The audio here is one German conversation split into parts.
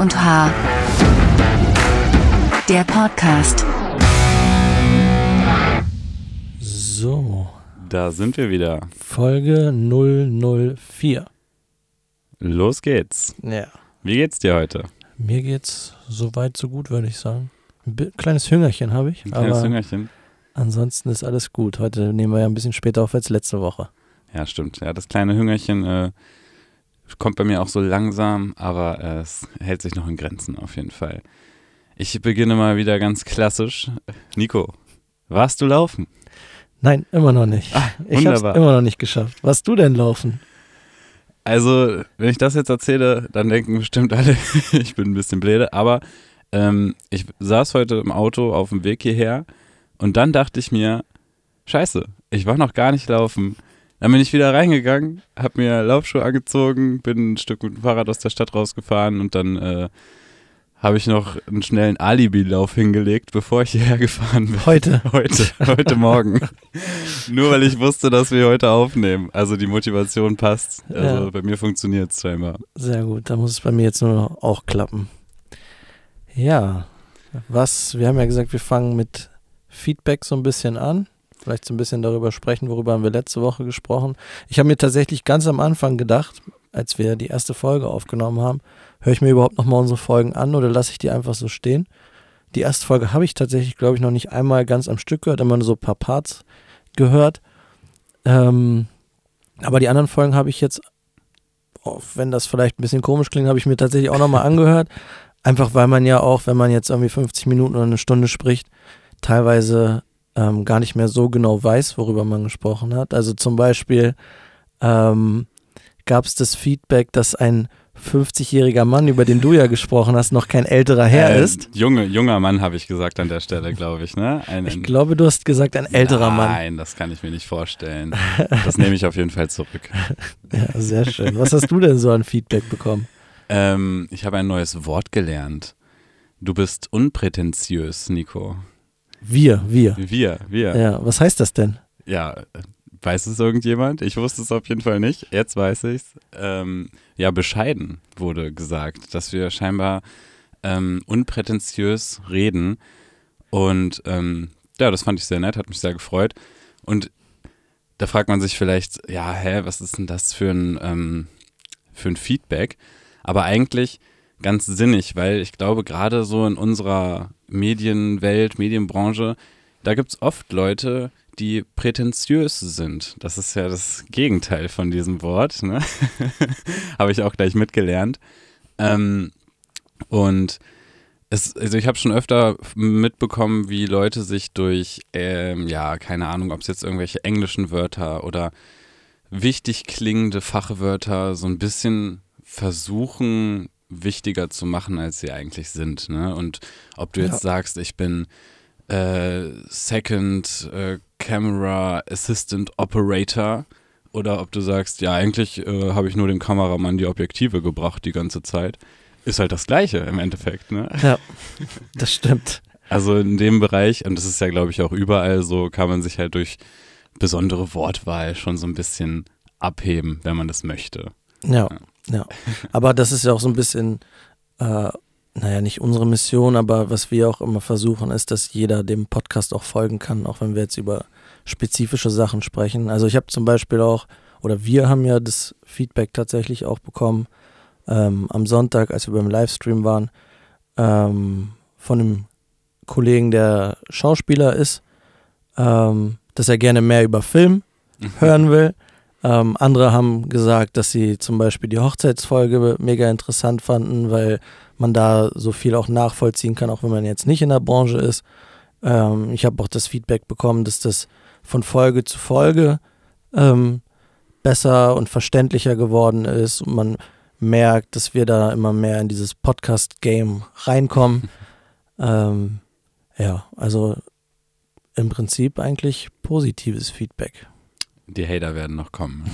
Und H. Der Podcast. So, Da sind wir wieder. Folge 004. Los geht's. Ja. Wie geht's dir heute? Mir geht's so weit, so gut, würde ich sagen. Ein kleines Hüngerchen habe ich, Ein kleines aber Hüngerchen? ansonsten ist alles gut. Heute nehmen wir ja ein bisschen später auf als letzte Woche. Ja, stimmt. Ja, das kleine Hüngerchen äh, kommt bei mir auch so langsam, aber äh, es hält sich noch in Grenzen auf jeden Fall. Ich beginne mal wieder ganz klassisch. Nico, warst du laufen? Nein, immer noch nicht. Ah, ich habe es immer noch nicht geschafft. Was du denn laufen? Also, wenn ich das jetzt erzähle, dann denken bestimmt alle, ich bin ein bisschen blöde. Aber ähm, ich saß heute im Auto auf dem Weg hierher und dann dachte ich mir, scheiße, ich war noch gar nicht laufen. Dann bin ich wieder reingegangen, habe mir Laufschuhe angezogen, bin ein Stück mit dem Fahrrad aus der Stadt rausgefahren und dann äh, habe ich noch einen schnellen Alibi-Lauf hingelegt, bevor ich hierher gefahren bin. Heute. Heute, heute Morgen. Nur weil ich wusste, dass wir heute aufnehmen. Also die Motivation passt. Also Ja. bei mir funktioniert es scheinbar. Sehr gut, da muss es bei mir jetzt nur noch auch klappen. Ja, was, wir haben ja gesagt, wir fangen mit Feedback so ein bisschen an. Vielleicht so ein bisschen darüber sprechen, worüber haben wir letzte Woche gesprochen. Ich habe mir tatsächlich ganz am Anfang gedacht, als wir die erste Folge aufgenommen haben, höre ich mir überhaupt nochmal unsere Folgen an oder lasse ich die einfach so stehen? Die erste Folge habe ich tatsächlich, glaube ich, noch nicht einmal ganz am Stück gehört, immer nur so ein paar Parts gehört. Ähm, aber die anderen Folgen habe ich jetzt auch wenn das vielleicht ein bisschen komisch klingt, habe ich mir tatsächlich auch nochmal angehört. Einfach weil man ja auch, wenn man jetzt irgendwie 50 Minuten oder eine Stunde spricht, teilweise ähm, gar nicht mehr so genau weiß, worüber man gesprochen hat. Also zum Beispiel ähm, gab es das Feedback, dass ein 50-jähriger Mann, über den du ja gesprochen hast, noch kein älterer Herr Äh, ist. Junge, junger Mann habe ich gesagt an der Stelle, glaube ich. Ne? Ein, Ich glaube, du hast gesagt, ein älterer Mann. Nein, das kann ich mir nicht vorstellen. Das nehme ich auf jeden Fall zurück. Ja, sehr schön. Was hast du denn so an Feedback bekommen? Ähm, ich habe ein neues Wort gelernt. Du bist unprätentiös, Nico. Wir, wir. Wir, wir. Ja, was heißt das denn? Ja, weiß es irgendjemand? Ich wusste es auf jeden Fall nicht. Jetzt weiß ich es. Ähm, ja, bescheiden wurde gesagt, dass wir scheinbar ähm, unprätentiös reden. Und ähm, ja, das fand ich sehr nett, hat mich sehr gefreut. Und da fragt man sich vielleicht, ja, hä, was ist denn das für ein, ähm, für ein Feedback? Aber eigentlich ganz sinnig, weil ich glaube, gerade so in unserer Medienwelt, Medienbranche, da gibt es oft Leute, die prätentiös sind. Das ist ja das Gegenteil von diesem Wort. Ne? habe ich auch gleich mitgelernt. Ähm, und es, also ich habe schon öfter mitbekommen, wie Leute sich durch, ähm, ja, keine Ahnung, ob es jetzt irgendwelche englischen Wörter oder wichtig klingende Fachwörter so ein bisschen versuchen, wichtiger zu machen, als sie eigentlich sind. Ne? Und ob du jetzt Ja. sagst, ich bin äh, Second äh, Camera Assistant Operator oder ob du sagst, ja, eigentlich äh, habe ich nur dem Kameramann die Objektive gebracht die ganze Zeit, ist halt das Gleiche im Endeffekt. Ne? Ja, das stimmt. Also in dem Bereich, und das ist ja, glaube ich, auch überall so, kann man sich halt durch besondere Wortwahl schon so ein bisschen abheben, wenn man das möchte. Ja, ja. Aber das ist ja auch so ein bisschen, äh, naja, nicht unsere Mission, aber was wir auch immer versuchen, ist, dass jeder dem Podcast auch folgen kann, auch wenn wir jetzt über spezifische Sachen sprechen. Also ich habe zum Beispiel auch, oder wir haben ja das Feedback tatsächlich auch bekommen, ähm, am Sonntag, als wir beim Livestream waren, ähm, von einem Kollegen, der Schauspieler ist, ähm, dass er gerne mehr über Film hören will. Ähm, andere haben gesagt, dass sie zum Beispiel die Hochzeitsfolge mega interessant fanden, weil man da so viel auch nachvollziehen kann, auch wenn man jetzt nicht in der Branche ist. Ähm, ich habe auch das Feedback bekommen, dass das von Folge zu Folge ähm, besser und verständlicher geworden ist und man merkt, dass wir da immer mehr in dieses Podcast-Game reinkommen. ähm, ja, also im Prinzip eigentlich positives Feedback. Die Hater werden noch kommen.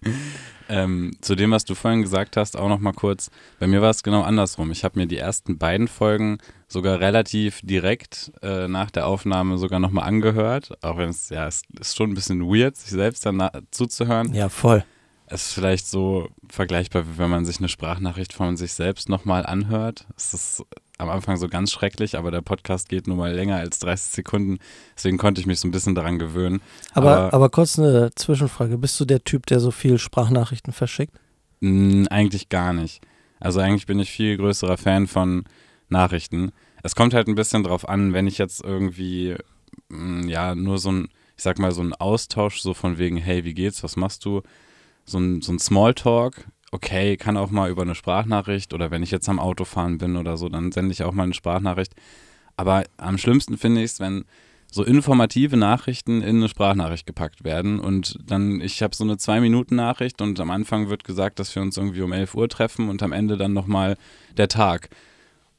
ähm, zu dem, was du vorhin gesagt hast, auch noch mal kurz. Bei mir war es genau andersrum. Ich habe mir die ersten beiden Folgen sogar relativ direkt äh, nach der Aufnahme sogar noch mal angehört. Auch wenn es, ja, es ist schon ein bisschen weird, sich selbst dann zuzuhören. Ja, voll. Es ist vielleicht so vergleichbar, wie wenn man sich eine Sprachnachricht von sich selbst nochmal anhört. Es ist am Anfang so ganz schrecklich, aber der Podcast geht nun mal länger als 30 Sekunden. Deswegen konnte ich mich so ein bisschen daran gewöhnen. Aber, aber, aber kurz eine Zwischenfrage. Bist du der Typ, der so viel Sprachnachrichten verschickt? Mh, eigentlich gar nicht. Also eigentlich bin ich viel größerer Fan von Nachrichten. Es kommt halt ein bisschen drauf an, wenn ich jetzt irgendwie, mh, ja, nur so ein, ich sag mal, so ein Austausch, so von wegen, hey, wie geht's, was machst du? So ein, so ein Smalltalk, okay, kann auch mal über eine Sprachnachricht oder wenn ich jetzt am Autofahren bin oder so, dann sende ich auch mal eine Sprachnachricht. Aber am schlimmsten finde ich es, wenn so informative Nachrichten in eine Sprachnachricht gepackt werden und dann, ich habe so eine Zwei-Minuten-Nachricht und am Anfang wird gesagt, dass wir uns irgendwie um 11 Uhr treffen und am Ende dann nochmal der Tag.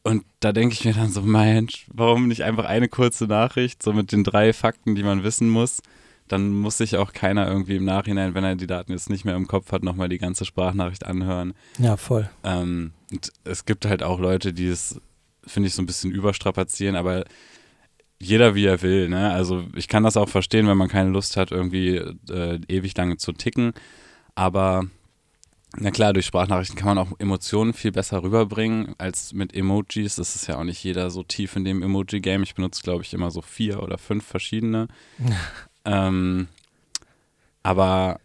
Und da denke ich mir dann so, Mensch, warum nicht einfach eine kurze Nachricht, so mit den drei Fakten, die man wissen muss? Dann muss sich auch keiner irgendwie im Nachhinein, wenn er die Daten jetzt nicht mehr im Kopf hat, nochmal die ganze Sprachnachricht anhören. Ja, voll. Ähm, und es gibt halt auch Leute, die es, finde ich, so ein bisschen überstrapazieren, aber jeder wie er will. Ne? Also ich kann das auch verstehen, wenn man keine Lust hat, irgendwie äh, ewig lange zu ticken. Aber na klar, durch Sprachnachrichten kann man auch Emotionen viel besser rüberbringen als mit Emojis. Das ist ja auch nicht jeder so tief in dem Emoji-Game. Ich benutze, glaube ich, immer so vier oder fünf verschiedene. ähm, aber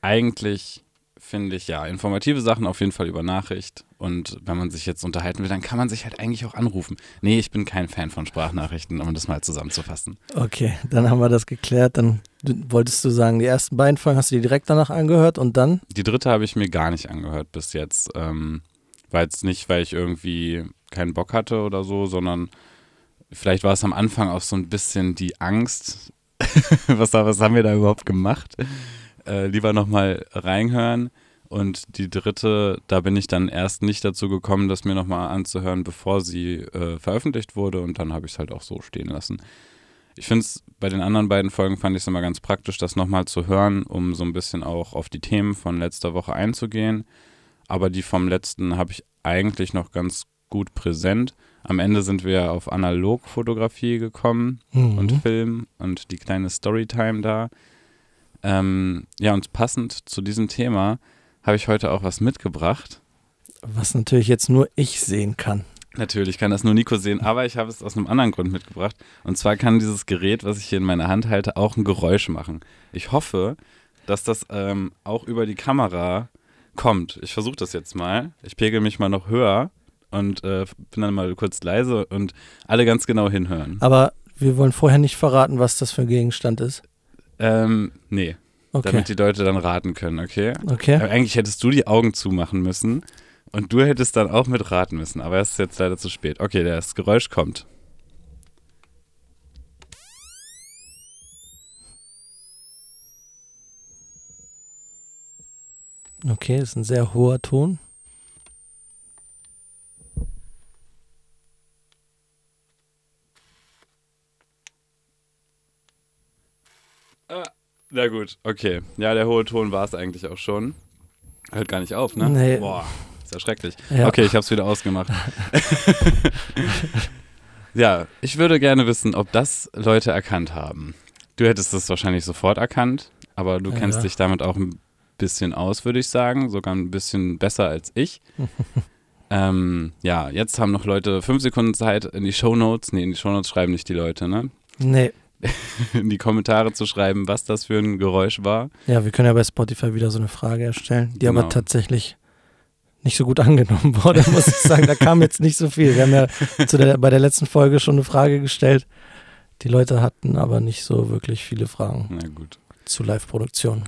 eigentlich finde ich ja informative Sachen auf jeden Fall über Nachricht. Und wenn man sich jetzt unterhalten will, dann kann man sich halt eigentlich auch anrufen. Nee, ich bin kein Fan von Sprachnachrichten, um das mal zusammenzufassen. Okay, dann haben wir das geklärt. Dann wolltest du sagen, die ersten beiden Folgen hast du dir direkt danach angehört und dann? Die dritte habe ich mir gar nicht angehört bis jetzt. Ähm, war jetzt nicht, weil ich irgendwie keinen Bock hatte oder so, sondern vielleicht war es am Anfang auch so ein bisschen die Angst. was, was haben wir da überhaupt gemacht? äh, lieber nochmal reinhören. Und die dritte, da bin ich dann erst nicht dazu gekommen, das mir nochmal anzuhören, bevor sie äh, veröffentlicht wurde. Und dann habe ich es halt auch so stehen lassen. Ich finde es bei den anderen beiden Folgen fand ich es immer ganz praktisch, das nochmal zu hören, um so ein bisschen auch auf die Themen von letzter Woche einzugehen. Aber die vom letzten habe ich eigentlich noch ganz gut präsent. Am Ende sind wir auf Analogfotografie gekommen mhm. und Film und die kleine Storytime da. Ähm, ja, und passend zu diesem Thema habe ich heute auch was mitgebracht. Was natürlich jetzt nur ich sehen kann. Natürlich kann das nur Nico sehen, aber ich habe es aus einem anderen Grund mitgebracht. Und zwar kann dieses Gerät, was ich hier in meiner Hand halte, auch ein Geräusch machen. Ich hoffe, dass das ähm, auch über die Kamera kommt. Ich versuche das jetzt mal. Ich pegel mich mal noch höher und äh, bin dann mal kurz leise und alle ganz genau hinhören. Aber wir wollen vorher nicht verraten, was das für ein Gegenstand ist. Ähm, nee. Okay. Damit die Leute dann raten können, okay? Okay. Aber eigentlich hättest du die Augen zumachen müssen und du hättest dann auch mit raten müssen, aber es ist jetzt leider zu spät. Okay, das Geräusch kommt. Okay, das ist ein sehr hoher Ton. Na gut, okay. Ja, der hohe Ton war es eigentlich auch schon. Hört gar nicht auf, ne? Nee. Boah, ist ja schrecklich. Ja. Okay, ich hab's wieder ausgemacht. ja, ich würde gerne wissen, ob das Leute erkannt haben. Du hättest es wahrscheinlich sofort erkannt, aber du ja, kennst dich damit auch ein bisschen aus, würde ich sagen. Sogar ein bisschen besser als ich. ähm, ja, jetzt haben noch Leute fünf Sekunden Zeit in die Shownotes. Nee, in die Shownotes schreiben nicht die Leute, ne? Nee. in die Kommentare zu schreiben, was das für ein Geräusch war. Ja, wir können ja bei Spotify wieder so eine Frage erstellen, die genau. aber tatsächlich nicht so gut angenommen wurde, muss ich sagen. Da kam jetzt nicht so viel. Wir haben ja der, bei der letzten Folge schon eine Frage gestellt. Die Leute hatten aber nicht so wirklich viele Fragen Na gut. zu Live-Produktion.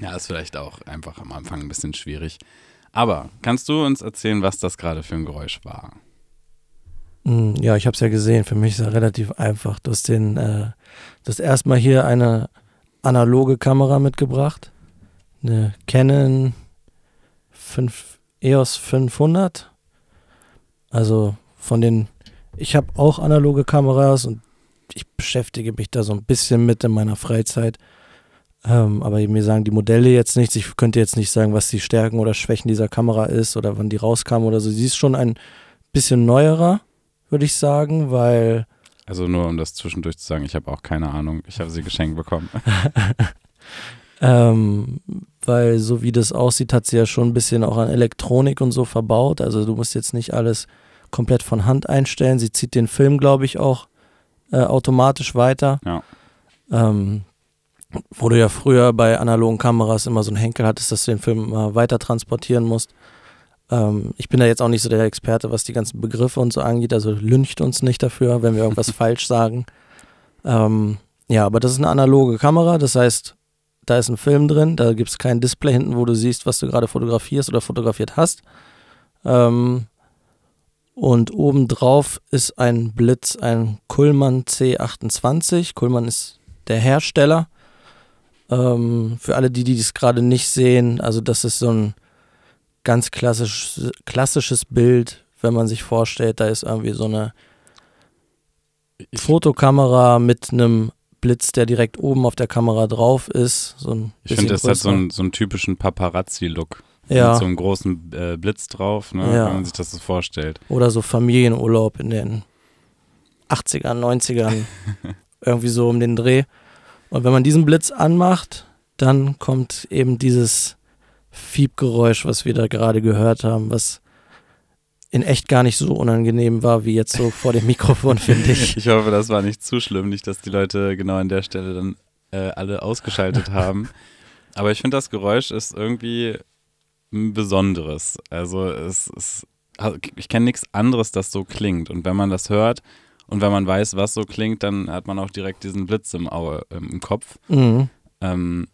ja, ist vielleicht auch einfach am Anfang ein bisschen schwierig. Aber kannst du uns erzählen, was das gerade für ein Geräusch war? Hm, ja, ich habe es ja gesehen. Für mich ist es relativ einfach. Du hast den, äh, das erstmal hier eine analoge Kamera mitgebracht, eine Canon 5, EOS 500. Also von den, ich habe auch analoge Kameras und ich beschäftige mich da so ein bisschen mit in meiner Freizeit. Ähm, aber mir sagen die Modelle jetzt nichts. Ich könnte jetzt nicht sagen, was die Stärken oder Schwächen dieser Kamera ist oder wann die rauskam oder so. Sie ist schon ein bisschen neuerer würde ich sagen, weil. Also nur um das zwischendurch zu sagen, ich habe auch keine Ahnung. Ich habe sie geschenkt bekommen. Ähm, weil so wie das aussieht, hat sie ja schon ein bisschen auch an Elektronik und so verbaut. Also du musst jetzt nicht alles komplett von Hand einstellen. Sie zieht den Film, glaube ich, auch äh, automatisch weiter. Ja. Ähm, wo du ja früher bei analogen Kameras immer so einen Henkel hattest, dass du den Film immer weiter transportieren musst. Ähm, ich bin da jetzt auch nicht so der Experte, was die ganzen Begriffe und so angeht, also lüncht uns nicht dafür, wenn wir irgendwas falsch sagen. Ähm, ja, aber das ist eine analoge Kamera, das heißt, da ist ein Film drin, da gibt es kein Display hinten, wo du siehst, was du gerade fotografierst oder fotografiert hast. Ähm, und obendrauf ist ein Blitz, ein Kullmann C28. Kullmann ist der Hersteller. Ähm, für alle, die, die das gerade nicht sehen, also das ist so ein ganz klassisch, klassisches Bild, wenn man sich vorstellt, da ist irgendwie so eine Ich, Fotokamera mit einem Blitz, der direkt oben auf der Kamera drauf ist. So ein ich finde, das hat so größer. einen, so einen typischen Paparazzi-Look. Ja. Mit so einem großen äh, Blitz drauf, ne? Ja. wenn man sich das so vorstellt. Oder so Familienurlaub in den 80ern, 90ern, irgendwie so um den Dreh. Und wenn man diesen Blitz anmacht, dann kommt eben dieses Fiebgeräusch, was wir da gerade gehört haben, was in echt gar nicht so unangenehm war, wie jetzt so vor dem Mikrofon, finde ich. Ich hoffe, das war nicht zu schlimm, nicht, dass die Leute genau an der Stelle dann äh, alle ausgeschaltet haben. Aber ich finde, das Geräusch ist irgendwie ein besonderes. Also es ist, also ich kenne nichts anderes, das so klingt. Und wenn man das hört und wenn man weiß, was so klingt, dann hat man auch direkt diesen Blitz im, Auge, im Kopf. Mhm. Ähm,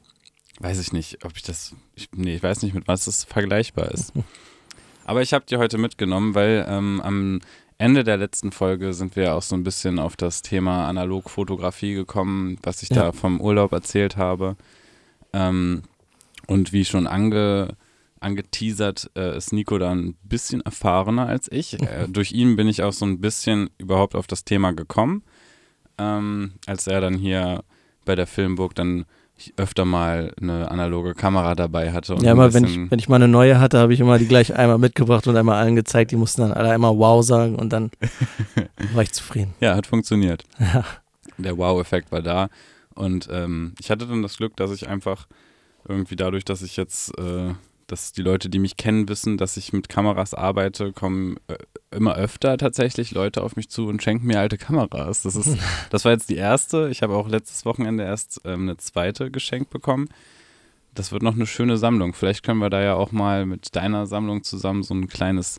weiß ich nicht, ob ich das, ich, nee, ich weiß nicht, mit was das vergleichbar ist. Aber ich habe die heute mitgenommen, weil ähm, am Ende der letzten Folge sind wir auch so ein bisschen auf das Thema Analogfotografie gekommen, was ich Ja. da vom Urlaub erzählt habe. Ähm, und wie schon ange, angeteasert, äh, ist Nico da ein bisschen erfahrener als ich. Äh, durch ihn bin ich auch so ein bisschen überhaupt auf das Thema gekommen, ähm, als er dann hier bei der Filmburg dann öfter mal eine analoge Kamera dabei hatte. Und Ja, immer wenn ich, wenn ich mal eine neue hatte, habe ich immer die gleich einmal mitgebracht und einmal allen gezeigt. Die mussten dann alle einmal wow sagen und dann war ich zufrieden. Ja, hat funktioniert. Der Wow-Effekt war da. Und ähm, ich hatte dann das Glück, dass ich einfach irgendwie dadurch, dass ich jetzt, äh, dass die Leute, die mich kennen, wissen, dass ich mit Kameras arbeite, kommen äh, immer öfter tatsächlich Leute auf mich zu und schenken mir alte Kameras. Das ist, das war jetzt die erste. Ich habe auch letztes Wochenende erst ähm, eine zweite geschenkt bekommen. Das wird noch eine schöne Sammlung. Vielleicht können wir da ja auch mal mit deiner Sammlung zusammen so ein kleines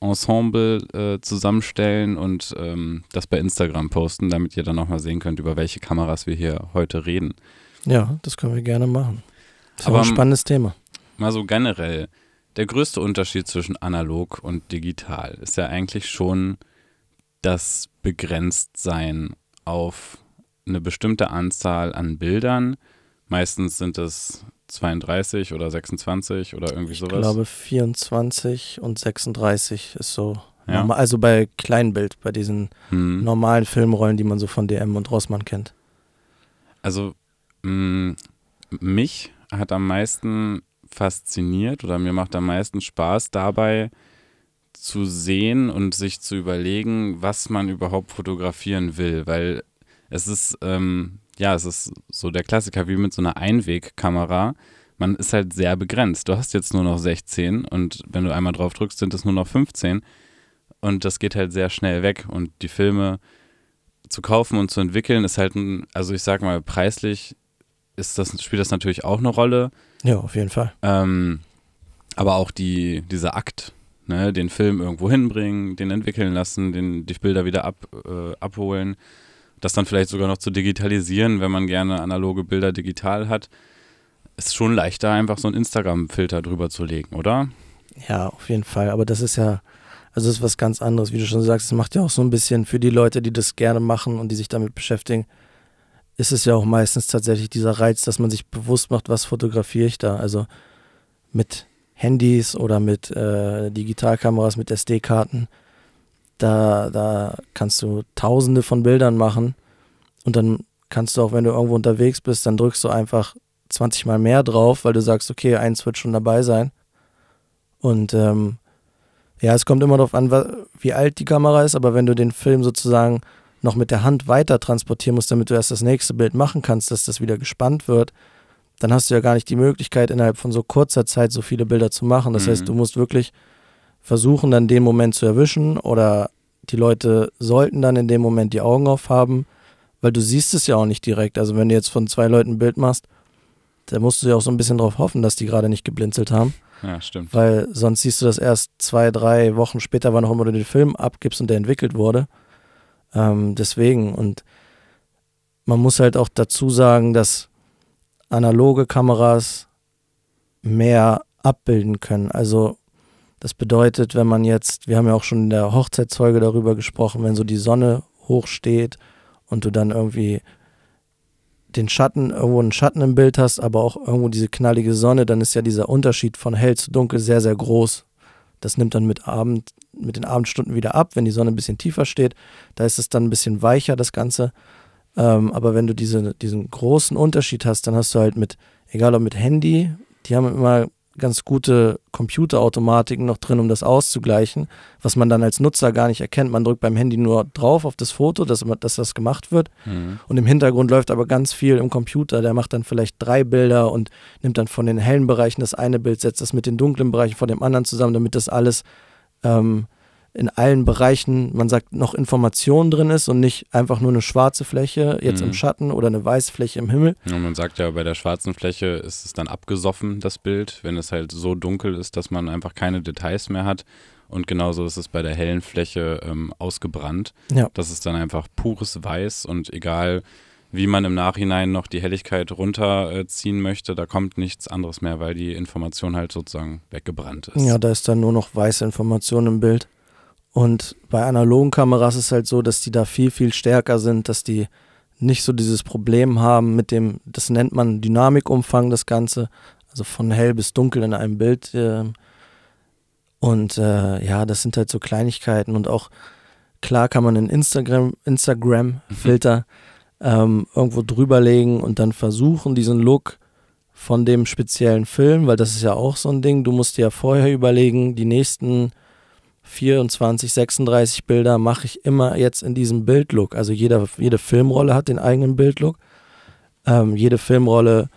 Ensemble äh, zusammenstellen und ähm, das bei Instagram posten, damit ihr dann auch mal sehen könnt, über welche Kameras wir hier heute reden. Ja, das können wir gerne machen. Das ist Aber, ein spannendes Thema. Mal so generell, der größte Unterschied zwischen analog und digital ist ja eigentlich schon das Begrenztsein auf eine bestimmte Anzahl an Bildern. Meistens sind es 32 oder 26 oder irgendwie Ich sowas. glaube 24 und 36 ist so. Ja. normal. Also bei Kleinbild, bei diesen Hm. normalen Filmrollen, die man so von DM und Rossmann kennt. Also mh, mich hat am meisten fasziniert oder mir macht am meisten Spaß dabei zu sehen und sich zu überlegen, was man überhaupt fotografieren will, weil es ist ähm, ja es ist so der Klassiker wie mit so einer Einwegkamera. Man ist halt sehr begrenzt. Du hast jetzt nur noch 16 und wenn du einmal drauf drückst, sind es nur noch 15 und das geht halt sehr schnell weg und die Filme zu kaufen und zu entwickeln ist halt ein, also ich sag mal, preislich ist das, spielt das natürlich auch eine Rolle. Ja, auf jeden Fall. Ähm, aber auch die, dieser Akt, ne, den Film irgendwo hinbringen, den entwickeln lassen, den, die Bilder wieder ab, äh, abholen, das dann vielleicht sogar noch zu digitalisieren, wenn man gerne analoge Bilder digital hat, ist schon leichter, einfach so einen Instagram-Filter drüber zu legen, oder? Ja, auf jeden Fall. Aber das ist ja, also das ist was ganz anderes, wie du schon sagst. Es macht ja auch so ein bisschen für die Leute, die das gerne machen und die sich damit beschäftigen, ist es ja auch meistens tatsächlich dieser Reiz, dass man sich bewusst macht, was fotografiere ich da. Also mit Handys oder mit äh, Digitalkameras, mit SD-Karten. Da, da kannst du tausende von Bildern machen und dann kannst du auch, wenn du irgendwo unterwegs bist, dann drückst du einfach 20 Mal mehr drauf, weil du sagst, okay, eins wird schon dabei sein. Und ähm, ja, es kommt immer darauf an, wie alt die Kamera ist, aber wenn du den Film sozusagen noch mit der Hand weiter transportieren musst, damit du erst das nächste Bild machen kannst, dass das wieder gespannt wird, dann hast du ja gar nicht die Möglichkeit, innerhalb von so kurzer Zeit so viele Bilder zu machen. Das Mhm. heißt, du musst wirklich versuchen, dann den Moment zu erwischen oder die Leute sollten dann in dem Moment die Augen aufhaben, weil du siehst es ja auch nicht direkt. Also wenn du jetzt von zwei Leuten ein Bild machst, da musst du ja auch so ein bisschen drauf hoffen, dass die gerade nicht geblinzelt haben, Ja, stimmt. weil sonst siehst du das erst zwei, drei Wochen später, wann auch immer du den Film abgibst und der entwickelt wurde. Ähm, deswegen und man muss halt auch dazu sagen, dass analoge Kameras mehr abbilden können. Also das bedeutet, wenn man jetzt, wir haben ja auch schon in der Hochzeitszeuge darüber gesprochen, wenn so die Sonne hoch steht und du dann irgendwie den Schatten, irgendwo einen Schatten im Bild hast, aber auch irgendwo diese knallige Sonne, dann ist ja dieser Unterschied von hell zu dunkel sehr, sehr groß. Das nimmt dann mit Abend, mit den Abendstunden wieder ab, wenn die Sonne ein bisschen tiefer steht. Da ist es dann ein bisschen weicher, das Ganze. Ähm, aber wenn du diese, diesen großen Unterschied hast, dann hast du halt mit, egal ob mit Handy, die haben immer ganz gute Computerautomatiken noch drin, um das auszugleichen, was man dann als Nutzer gar nicht erkennt. Man drückt beim Handy nur drauf auf das Foto, dass, dass das gemacht wird. Mhm. Und im Hintergrund läuft aber ganz viel im Computer. Der macht dann vielleicht drei Bilder und nimmt dann von den hellen Bereichen das eine Bild, setzt das mit den dunklen Bereichen von dem anderen zusammen, damit das alles ähm, in allen Bereichen, man sagt, noch Information drin ist und nicht einfach nur eine schwarze Fläche jetzt Mhm. im Schatten oder eine weiße Fläche im Himmel. Und man sagt ja, bei der schwarzen Fläche ist es dann abgesoffen, das Bild, wenn es halt so dunkel ist, dass man einfach keine Details mehr hat. Und genauso ist es bei der hellen Fläche ähm, ausgebrannt. Ja. Das ist dann einfach pures Weiß und egal, wie man im Nachhinein noch die Helligkeit runterziehen möchte, da kommt nichts anderes mehr, weil die Information halt sozusagen weggebrannt ist. Ja, da ist dann nur noch weiße Information im Bild. Und bei analogen Kameras ist es halt so, dass die da viel, viel stärker sind, dass die nicht so dieses Problem haben mit dem, das nennt man Dynamikumfang, das Ganze, also von hell bis dunkel in einem Bild. ähm. Und äh, ja, das sind halt so Kleinigkeiten und auch klar kann man einen Instagram, Instagram-Filter ähm, irgendwo drüberlegen und dann versuchen, diesen Look von dem speziellen Film, weil das ist ja auch so ein Ding, du musst dir ja vorher überlegen, die nächsten 24, 36 Bilder mache ich immer jetzt in diesem Bildlook. Also jeder, jede Filmrolle hat den eigenen Bildlook. Ähm, jede Filmrolle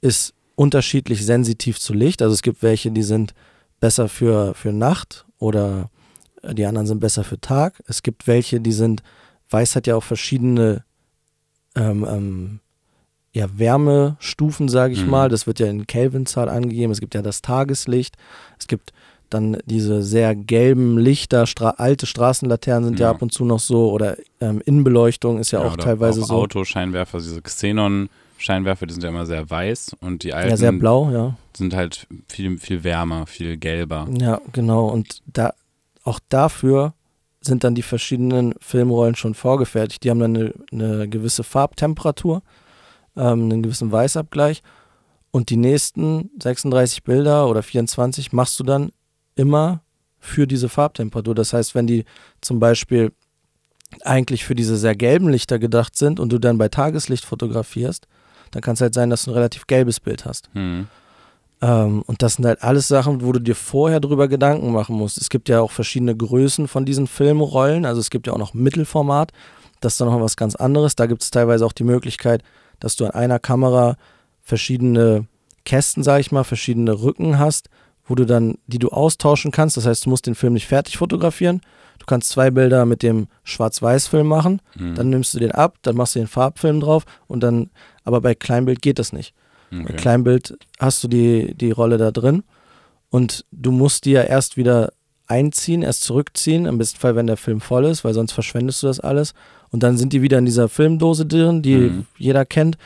ist unterschiedlich sensitiv zu Licht. Also es gibt welche, die sind besser für, für Nacht oder die anderen sind besser für Tag. Es gibt welche, die sind, Weiß hat ja auch verschiedene ähm, ähm, ja, Wärmestufen, sage ich Mhm. mal. Das wird ja in Kelvinzahl angegeben. Es gibt ja das Tageslicht. Es gibt dann diese sehr gelben Lichter, Stra alte Straßenlaternen sind ja. Ja. ab und zu noch so oder ähm, Innenbeleuchtung ist ja, auch oder teilweise auch so. Autoscheinwerfer, diese Xenon-Scheinwerfer, die sind ja immer sehr weiß und die alten Ja, sehr blau, ja. sind halt viel, viel wärmer, viel gelber. Ja, genau. Und da auch dafür sind dann die verschiedenen Filmrollen schon vorgefertigt. Die haben dann eine, eine gewisse Farbtemperatur, ähm, einen gewissen Weißabgleich. Und die nächsten 36 Bilder oder 24 machst du dann immer für diese Farbtemperatur. Das heißt, wenn die zum Beispiel eigentlich für diese sehr gelben Lichter gedacht sind und du dann bei Tageslicht fotografierst, dann kann es halt sein, dass du ein relativ gelbes Bild hast. Hm. Ähm, und das sind halt alles Sachen, wo du dir vorher drüber Gedanken machen musst. Es gibt ja auch verschiedene Größen von diesen Filmrollen. Also es gibt ja auch noch Mittelformat. Das ist dann noch was ganz anderes. Da gibt es teilweise auch die Möglichkeit, dass du an einer Kamera verschiedene Kästen, sag ich mal, verschiedene Rücken hast, wo du dann, die du austauschen kannst. Das heißt, du musst den Film nicht fertig fotografieren. Du kannst zwei Bilder mit dem Schwarz-Weiß-Film machen, Hm. dann nimmst du den ab, dann machst du den Farbfilm drauf und dann, aber bei Kleinbild geht das nicht. Bei okay. Kleinbild hast du die, die Rolle da drin und du musst die ja erst wieder einziehen, erst zurückziehen, im besten Fall, wenn der Film voll ist, weil sonst verschwendest du das alles. Und dann sind die wieder in dieser Filmdose drin, die Mhm. jeder kennt.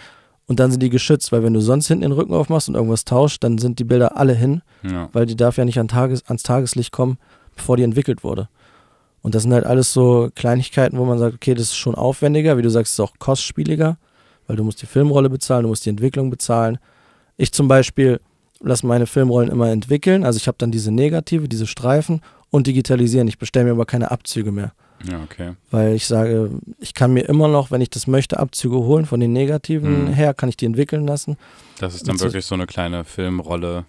Und dann sind die geschützt, weil wenn du sonst hinten den Rücken aufmachst und irgendwas tauscht, dann sind die Bilder alle hin, Ja. weil die darf ja nicht an Tages, ans Tageslicht kommen, bevor die entwickelt wurde. Und das sind halt alles so Kleinigkeiten, wo man sagt, okay, das ist schon aufwendiger, wie du sagst, es ist auch kostspieliger, weil du musst die Filmrolle bezahlen, du musst die Entwicklung bezahlen. Ich zum Beispiel lasse meine Filmrollen immer entwickeln, also ich habe dann diese Negative, diese Streifen und digitalisieren. Ich bestelle mir aber keine Abzüge mehr, ja, okay. weil ich sage, ich kann mir immer noch, wenn ich das möchte, Abzüge holen von den Negativen Mhm. her, kann ich die entwickeln lassen. Das ist dann du- wirklich so eine kleine Filmrolle,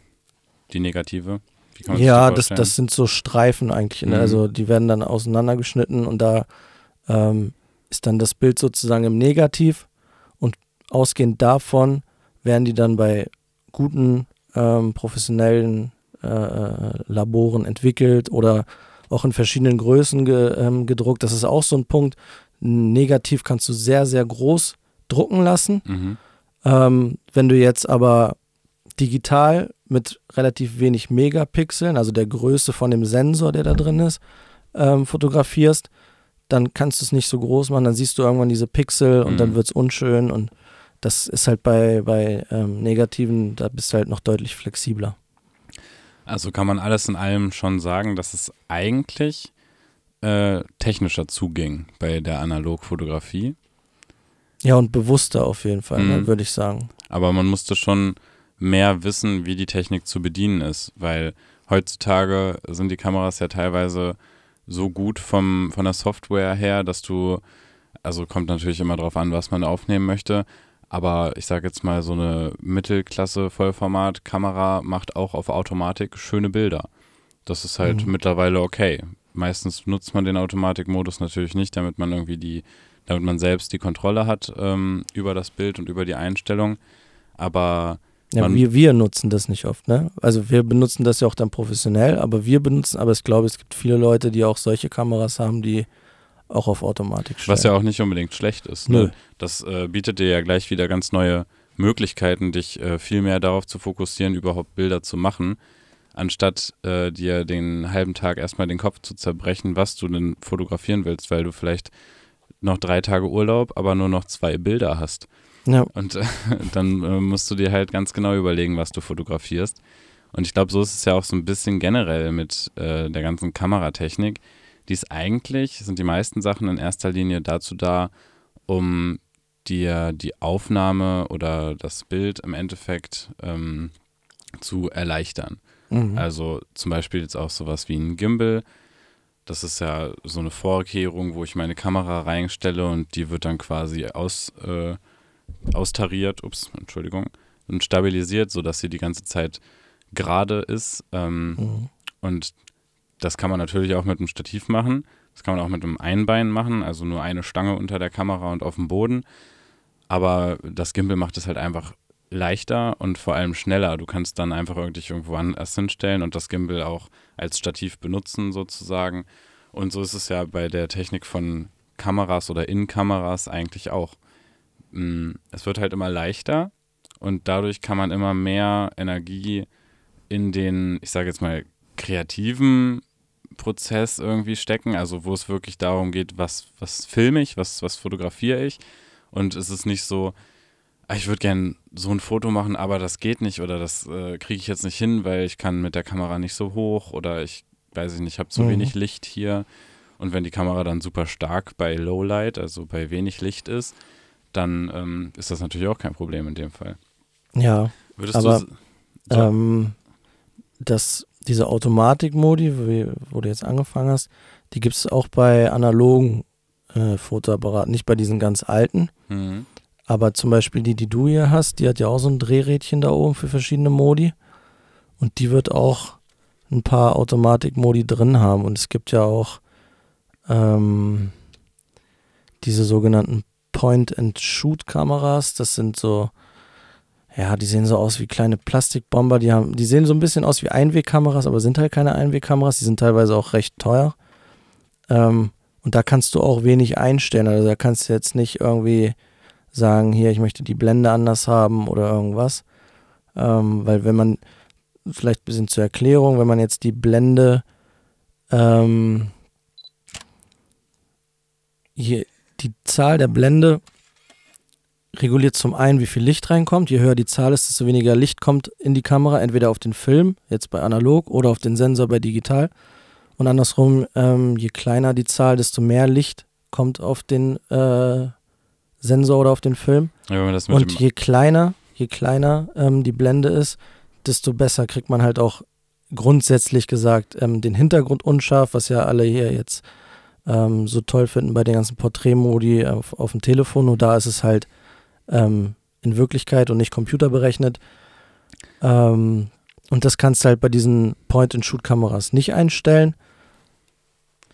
die negative. Wie kann Ja, das, vorstellen? das sind so Streifen eigentlich. Ne? Mhm. Also die werden dann auseinandergeschnitten und da ähm, ist dann das Bild sozusagen im Negativ und ausgehend davon werden die dann bei guten ähm, professionellen äh, äh, Laboren entwickelt oder auch in verschiedenen Größen ge, ähm, gedruckt. Das ist auch so ein Punkt. Negativ kannst du sehr, sehr groß drucken lassen. Mhm. Ähm, wenn du jetzt aber digital mit relativ wenig Megapixeln, also der Größe von dem Sensor, der da drin ist, ähm, fotografierst, dann kannst du es nicht so groß machen, dann siehst du irgendwann diese Pixel und Mhm. dann wird es unschön und das ist halt bei, bei ähm, Negativen, da bist du halt noch deutlich flexibler. Also kann man alles in allem schon sagen, dass es eigentlich äh, technischer zuging bei der Analogfotografie. Ja, und bewusster auf jeden Fall, Mhm. ne, würde ich sagen. Aber man musste schon mehr wissen, wie die Technik zu bedienen ist, weil heutzutage sind die Kameras ja teilweise so gut vom, von der Software her, dass du, also kommt natürlich immer drauf an, was man aufnehmen möchte, aber ich sage jetzt mal, so eine Mittelklasse Vollformat-Kamera macht auch auf Automatik schöne Bilder. Das ist halt Mhm. mittlerweile okay. Meistens nutzt man den Automatikmodus natürlich nicht, damit man irgendwie die, damit man selbst die Kontrolle hat ähm, über das Bild und über die Einstellung. Aber Ja, wir, wir nutzen das nicht oft, ne? Also wir benutzen das ja auch dann professionell, aber wir benutzen, aber ich glaube, es gibt viele Leute, die auch solche Kameras haben, die auch auf Automatik stellen. was ja auch nicht unbedingt schlecht ist. Nö. Ne? Das äh, bietet dir ja gleich wieder ganz neue Möglichkeiten, dich äh, viel mehr darauf zu fokussieren, überhaupt Bilder zu machen, anstatt äh, dir den halben Tag erstmal den Kopf zu zerbrechen, was du denn fotografieren willst, weil du vielleicht noch drei Tage Urlaub, aber nur noch zwei Bilder hast. ja. Und äh, dann äh, musst du dir halt ganz genau überlegen, was du fotografierst. Und ich glaube, so ist es ja auch so ein bisschen generell mit äh, der ganzen Kameratechnik. Die ist eigentlich, sind die meisten Sachen in erster Linie dazu da, um dir die Aufnahme oder das Bild im Endeffekt ähm, zu erleichtern. Mhm. Also zum Beispiel jetzt auch sowas wie ein Gimbal. Das ist ja so eine Vorkehrung, wo ich meine Kamera reinstelle und die wird dann quasi aus, äh, austariert, ups, Entschuldigung, und stabilisiert, sodass sie die ganze Zeit gerade ist. Ähm, Mhm. und das kann man natürlich auch mit einem Stativ machen. Das kann man auch mit einem Einbein machen, also nur eine Stange unter der Kamera und auf dem Boden. Aber das Gimbal macht es halt einfach leichter und vor allem schneller. Du kannst dann einfach dich irgendwo anders hinstellen und das Gimbal auch als Stativ benutzen sozusagen. Und so ist es ja bei der Technik von Kameras oder in Kameras eigentlich auch. Mm, Es wird halt immer leichter und dadurch kann man immer mehr Energie in den, ich sage jetzt mal, kreativen Prozess irgendwie stecken, also wo es wirklich darum geht, was, was filme ich, was, was fotografiere ich. Und es ist nicht so, ah, ich würde gern so ein Foto machen, aber das geht nicht oder das äh, kriege ich jetzt nicht hin, weil ich kann mit der Kamera nicht so hoch oder ich weiß ich nicht, habe zu Mhm. wenig Licht hier. Und wenn die Kamera dann super stark bei Lowlight, also bei wenig Licht ist, dann ähm, ist das natürlich auch kein Problem in dem Fall. Ja, Würdest Aber, du so, ähm, das, diese Automatikmodi, wo du jetzt angefangen hast, die gibt es auch bei analogen äh, Fotoapparaten, nicht bei diesen ganz alten. mhm. Aber zum Beispiel die, die du hier hast, die hat ja auch so ein Drehrädchen da oben für verschiedene Modi. Und die wird auch ein paar Automatikmodi drin haben. Und es gibt ja auch ähm, diese sogenannten Point-and-Shoot-Kameras. Das sind so, ja, die sehen so aus wie kleine Plastikbomber. Die, haben, die sehen so ein bisschen aus wie Einwegkameras, aber sind halt keine Einwegkameras. Die sind teilweise auch recht teuer. Ähm, und da kannst du auch wenig einstellen. Also da kannst du jetzt nicht irgendwie sagen, hier, ich möchte die Blende anders haben oder irgendwas. Ähm, weil wenn man, vielleicht ein bisschen zur Erklärung, wenn man jetzt die Blende, ähm, hier, die Zahl der Blende reguliert zum einen, wie viel Licht reinkommt. Je höher die Zahl ist, desto weniger Licht kommt in die Kamera, entweder auf den Film, jetzt bei analog, oder auf den Sensor bei digital. Und andersrum, ähm, je kleiner die Zahl, desto mehr Licht kommt auf den äh, Sensor oder auf den Film. ja, Und je kleiner, je kleiner ähm, die Blende ist, desto besser kriegt man halt auch grundsätzlich gesagt ähm, den Hintergrund unscharf, was ja alle hier jetzt ähm, so toll finden bei den ganzen Porträtmodi auf, auf dem Telefon. Nur da ist es halt ähm, in Wirklichkeit und nicht computerberechnet. Ähm, und das kannst du halt bei diesen Point-and-Shoot-Kameras nicht einstellen.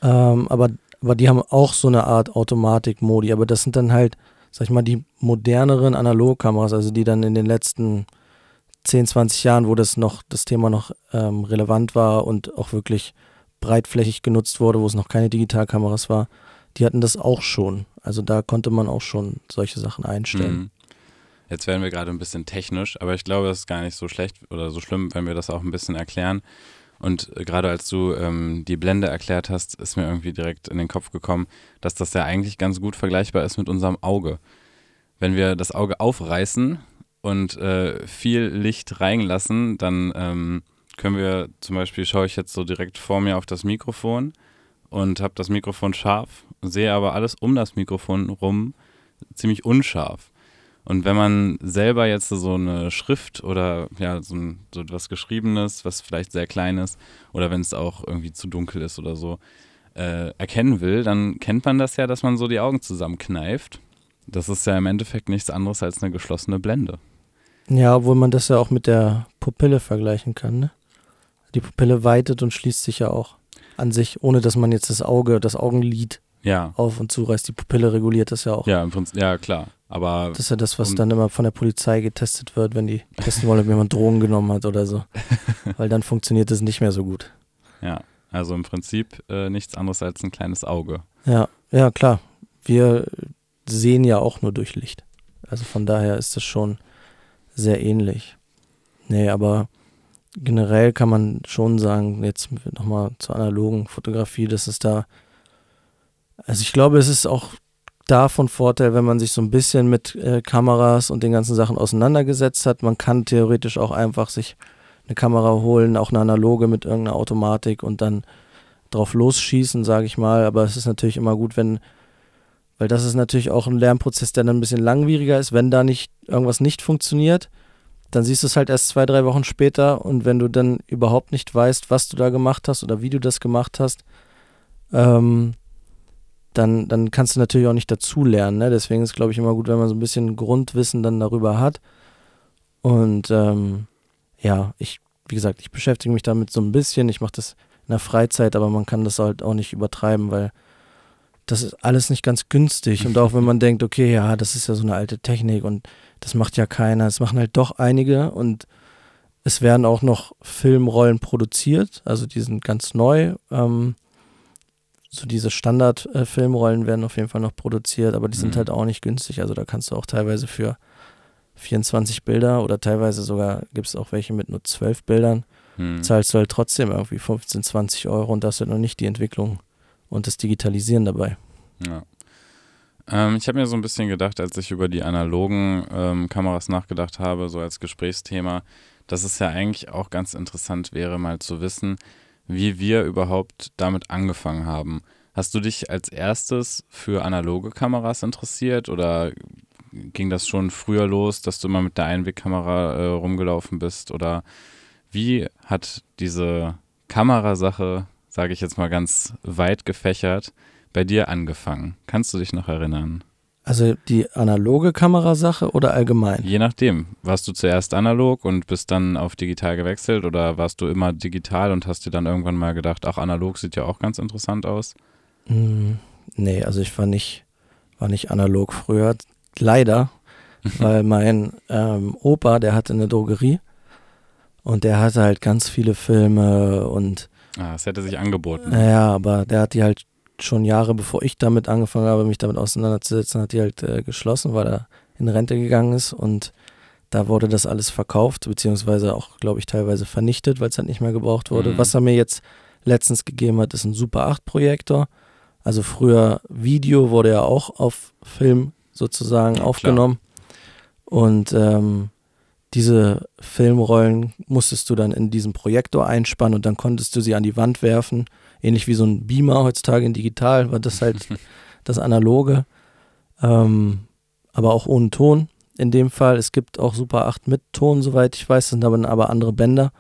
Ähm, aber, aber die haben auch so eine Art Automatik-Modi. Aber das sind dann halt, sag ich mal, die moderneren Analogkameras, also die dann in den letzten 10, 20 Jahren, wo das noch, das Thema noch ähm, relevant war und auch wirklich breitflächig genutzt wurde, wo es noch keine Digitalkameras war, die hatten das auch schon. Also da konnte man auch schon solche Sachen einstellen. Mhm. Jetzt werden wir gerade ein bisschen technisch, aber ich glaube, es ist gar nicht so schlecht oder so schlimm, wenn wir das auch ein bisschen erklären. Und äh, gerade als du ähm, die Blende erklärt hast, ist mir irgendwie direkt in den Kopf gekommen, dass das ja eigentlich ganz gut vergleichbar ist mit unserem Auge. Wenn wir das Auge aufreißen und äh, viel Licht reinlassen, dann ähm, können wir zum Beispiel, schaue ich jetzt so direkt vor mir auf das Mikrofon und habe das Mikrofon scharf, sehe aber alles um das Mikrofon rum ziemlich unscharf. Und wenn man selber jetzt so eine Schrift oder ja, so, ein, so etwas Geschriebenes, was vielleicht sehr klein ist, oder wenn es auch irgendwie zu dunkel ist oder so, äh, erkennen will, dann kennt man das ja, dass man so die Augen zusammenkneift. Das ist ja im Endeffekt nichts anderes als eine geschlossene Blende. Ja, obwohl man das ja auch mit der Pupille vergleichen kann, ne? Die Pupille weitet und schließt sich ja auch an sich, ohne dass man jetzt das Auge, das Augenlid Ja, auf und zureißt. Die Pupille reguliert das ja auch. ja, im Prinzip, ja klar. Aber Das ist ja das, was dann immer von der Polizei getestet wird, wenn die testen wollen, ob jemand Drogen genommen hat oder so. Weil dann funktioniert das nicht mehr so gut. ja, also im Prinzip äh, nichts anderes als ein kleines Auge. Ja, ja, klar. Wir sehen ja auch nur durch Licht. Also von daher ist das schon sehr ähnlich. Nee, aber generell kann man schon sagen, jetzt nochmal zur analogen Fotografie, dass es da, also ich glaube, es ist auch da von Vorteil, wenn man sich so ein bisschen mit äh, Kameras und den ganzen Sachen auseinandergesetzt hat. Man kann theoretisch auch einfach sich eine Kamera holen, auch eine analoge mit irgendeiner Automatik und dann drauf losschießen, sage ich mal. Aber es ist natürlich immer gut, wenn, weil das ist natürlich auch ein Lernprozess, der dann ein bisschen langwieriger ist. Wenn da nicht irgendwas nicht funktioniert, dann siehst du es halt erst zwei, drei Wochen später und wenn du dann überhaupt nicht weißt, was du da gemacht hast oder wie du das gemacht hast, ähm, dann, dann kannst du natürlich auch nicht dazulernen. Ne? Deswegen ist es, glaube ich, immer gut, wenn man so ein bisschen Grundwissen dann darüber hat. Und ähm, ja, ich, wie gesagt, ich beschäftige mich damit so ein bisschen. Ich mache das in der Freizeit, aber man kann das halt auch nicht übertreiben, weil das ist alles nicht ganz günstig. Und auch wenn man denkt, okay, ja, das ist ja so eine alte Technik und das macht ja keiner, das machen halt doch einige und es werden auch noch Filmrollen produziert, also die sind ganz neu. Ähm, so diese Standard-Filmrollen werden auf jeden Fall noch produziert, aber die sind Mhm. halt auch nicht günstig. Also da kannst du auch teilweise für 24 Bilder oder teilweise sogar gibt es auch welche mit nur 12 Bildern, Hm. zahlst du halt trotzdem irgendwie 15, 20 Euro und da hast du noch nicht die Entwicklung und das Digitalisieren dabei. Ja. Ähm, ich habe mir so ein bisschen gedacht, als ich über die analogen ähm, Kameras nachgedacht habe, so als Gesprächsthema, dass es ja eigentlich auch ganz interessant wäre, mal zu wissen, wie wir überhaupt damit angefangen haben. Hast du dich als erstes für analoge Kameras interessiert oder ging das schon früher los, dass du immer mit der Einwegkamera äh, rumgelaufen bist? Oder wie hat diese Kamerasache, sage ich jetzt mal ganz weit gefächert, bei dir angefangen? Kannst du dich noch erinnern? Also die analoge Kamerasache oder allgemein? Je nachdem. Warst du zuerst analog und bist dann auf digital gewechselt oder warst du immer digital und hast dir dann irgendwann mal gedacht, ach, analog sieht ja auch ganz interessant aus? Hm, nee, also ich war nicht, war nicht analog früher. Leider, weil mein ähm, Opa, der hatte eine Drogerie und der hatte halt ganz viele Filme und Ah, es hätte sich angeboten. naja, aber der hat die halt schon Jahre bevor ich damit angefangen habe, mich damit auseinanderzusetzen, hat die halt äh, geschlossen, weil er in Rente gegangen ist und da wurde das alles verkauft, beziehungsweise auch, glaube ich, teilweise vernichtet, weil es halt nicht mehr gebraucht wurde. Mhm. Was er mir jetzt letztens gegeben hat, ist ein Super 8 Projektor. Also früher Video wurde ja auch auf Film sozusagen Ja, klar. aufgenommen. Und ähm, diese Filmrollen musstest du dann in diesen Projektor einspannen und dann konntest du sie an die Wand werfen. Ähnlich wie so ein Beamer heutzutage in digital, war das halt das Analoge. Ähm, aber auch ohne Ton in dem Fall. Es gibt auch Super 8 mit Ton, soweit ich weiß, das sind aber, aber andere Bänder.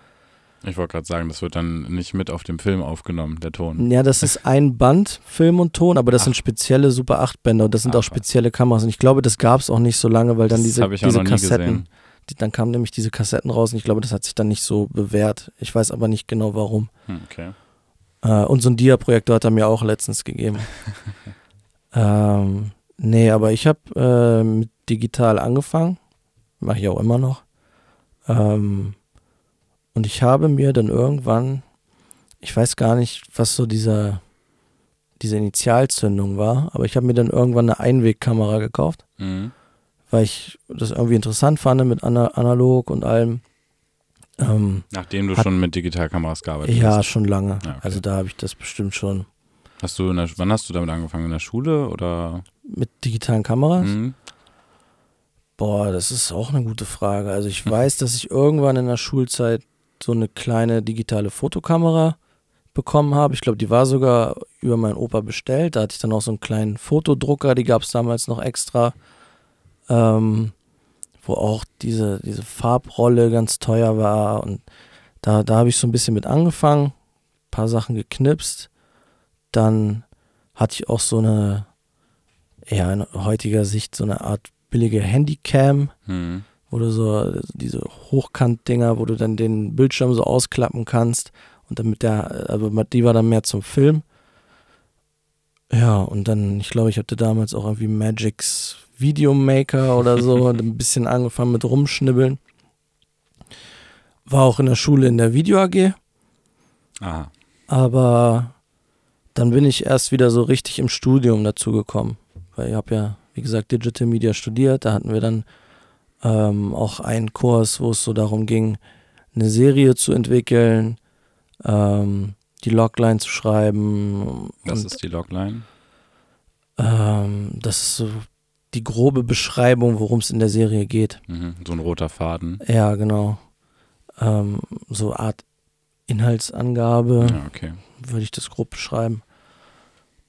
Ich wollte gerade sagen, das wird dann nicht mit auf dem Film aufgenommen, der Ton. Ja, das ist ein Band, Film und Ton, aber das Ach. sind spezielle Super 8 Bänder und das sind Ach, auch spezielle Kameras. Und ich glaube, das gab es auch nicht so lange, weil dann das diese, habe ich auch diese Kassetten, die, dann kamen nämlich diese Kassetten raus und ich glaube, das hat sich dann nicht so bewährt. Ich weiß aber nicht genau warum. Hm, okay. Äh, und so ein Dia-Projektor hat er mir auch letztens gegeben. ähm, nee, aber ich habe äh, mit digital angefangen. Mache ich auch immer noch. Ähm, und ich habe mir dann irgendwann, ich weiß gar nicht, was so dieser, diese Initialzündung war, aber ich habe mir dann irgendwann eine Einwegkamera gekauft, Mhm. weil ich das irgendwie interessant fand mit ana analog und allem. Ähm, Nachdem du Hat- schon mit Digitalkameras gearbeitet ja, hast. schon lange. Ja, okay. Also da habe ich das bestimmt schon Hast du in der, wann hast du damit angefangen? In der Schule oder? mit digitalen Kameras. Mhm. Boah, das ist auch eine gute Frage. Also ich weiß, dass ich irgendwann in der Schulzeit so eine kleine digitale Fotokamera bekommen habe. Ich glaube, die war sogar über meinen Opa bestellt. Da hatte ich dann auch so einen kleinen Fotodrucker, die gab es damals noch extra, ähm, wo auch diese, diese Farbrolle ganz teuer war. Und da, da habe ich so ein bisschen mit angefangen, ein paar Sachen geknipst. Dann hatte ich auch so eine, ja, in heutiger Sicht so eine Art billige Handycam, Mhm. wo du so diese Hochkant-Dinger, wo du dann den Bildschirm so ausklappen kannst und dann mit der, also die war dann mehr zum Film. Ja, und dann, ich glaube, ich hatte damals auch irgendwie Magix Videomaker oder so und ein bisschen angefangen mit rumschnibbeln. War auch in der Schule in der Video AG, Aha. aber dann bin ich erst wieder so richtig im Studium dazu gekommen. Weil ich habe ja, wie gesagt, Digital Media studiert. Da hatten wir dann ähm, auch einen Kurs, wo es so darum ging, eine Serie zu entwickeln, ähm, die Logline zu schreiben. Und, ist die Logline. ähm, das ist so die grobe Beschreibung, worum es in der Serie geht. Mhm. So ein roter Faden. Ja, genau. Ähm, so Art Inhaltsangabe. Ja, okay. würde ich das grob beschreiben.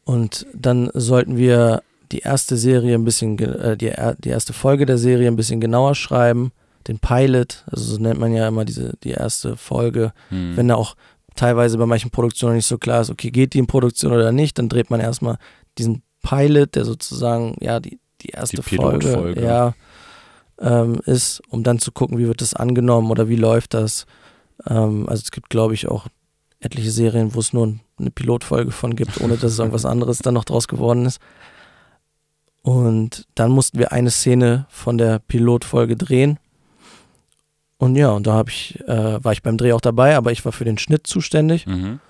Und dann sollten wir die erste Serie ein bisschen, äh, die, die erste Folge der Serie ein bisschen genauer schreiben, den Pilot, also so nennt man ja immer diese, die erste Folge. Mhm. Wenn da auch teilweise bei manchen Produktionen nicht so klar ist, okay, geht die in Produktion oder nicht, dann dreht man erstmal diesen Pilot, der sozusagen, ja, die, die erste Die Folge, ja, ähm, ist, um dann zu gucken, wie wird das angenommen oder wie läuft das. Ähm, also es gibt, glaube ich, auch etliche Serien, wo es nur eine Pilotfolge von gibt, ohne dass es irgendwas anderes dann noch draus geworden ist. Und dann mussten wir eine Szene von der Pilotfolge drehen. Und ja, und da habe ich, äh, war ich beim Dreh auch dabei, aber ich war für den Schnitt zuständig. Mhm.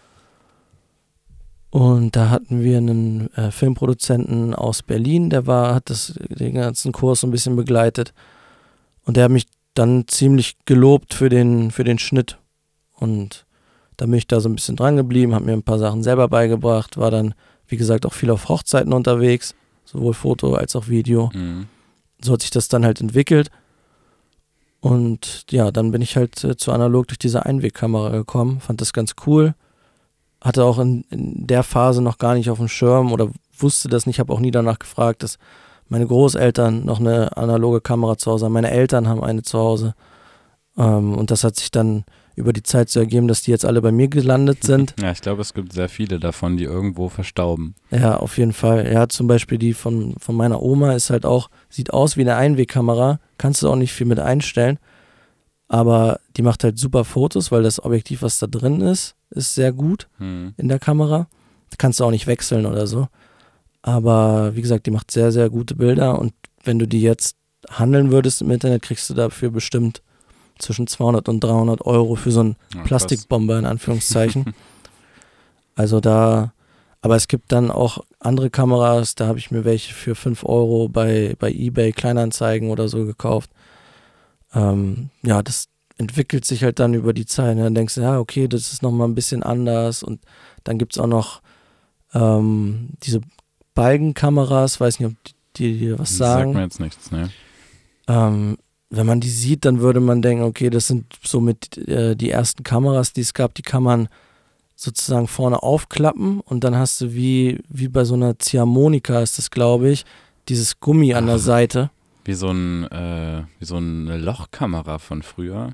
Und da hatten wir einen äh, Filmproduzenten aus Berlin, der war, hat das, den ganzen Kurs so ein bisschen begleitet. Und der hat mich dann ziemlich gelobt für den, für den Schnitt. Und da bin ich da so ein bisschen dran geblieben, habe mir ein paar Sachen selber beigebracht, war dann, wie gesagt, auch viel auf Hochzeiten unterwegs, sowohl Foto als auch Video. Mhm. So hat sich das dann halt entwickelt. Und ja, dann bin ich halt äh, zu analog durch diese Einwegkamera gekommen, fand das ganz cool. Hatte auch in, in der Phase noch gar nicht auf dem Schirm oder wusste das nicht, habe auch nie danach gefragt, dass meine Großeltern noch eine analoge Kamera zu Hause haben. Meine Eltern haben eine zu Hause. Ähm, und das hat sich dann über die Zeit so ergeben, dass die jetzt alle bei mir gelandet sind. Ja, ich glaube, es gibt sehr viele davon, die irgendwo verstauben. Ja, auf jeden Fall. Ja, zum Beispiel die von, von meiner Oma ist halt auch, sieht aus wie eine Einwegkamera, kannst du auch nicht viel mit einstellen, aber die macht halt super Fotos, weil das Objektiv, was da drin ist, ist sehr gut Mhm. in der Kamera. Kannst du auch nicht wechseln oder so. Aber wie gesagt, die macht sehr, sehr gute Bilder und wenn du die jetzt handeln würdest im Internet, kriegst du dafür bestimmt zwischen 200 und 300 Euro für so einen Ja. Plastikbomber in Anführungszeichen. also da, aber es gibt dann auch andere Kameras, da habe ich mir welche für 5 Euro bei, bei eBay Kleinanzeigen oder so gekauft. Ähm, ja, das entwickelt sich halt dann über die Zeit. Und dann denkst du, ja, okay, das ist nochmal ein bisschen anders. Und dann gibt es auch noch ähm, diese Balkenkameras, weiß nicht, ob die dir was sagen. Sagt mir jetzt nichts, ne? Ähm, wenn man die sieht, dann würde man denken, okay, das sind somit äh, die ersten Kameras, die es gab, die kann man sozusagen vorne aufklappen und dann hast du wie, wie bei so einer Ziehharmonika ist das, glaube ich, dieses Gummi an der. Seite. Wie so, ein, äh, wie so eine Lochkamera von früher.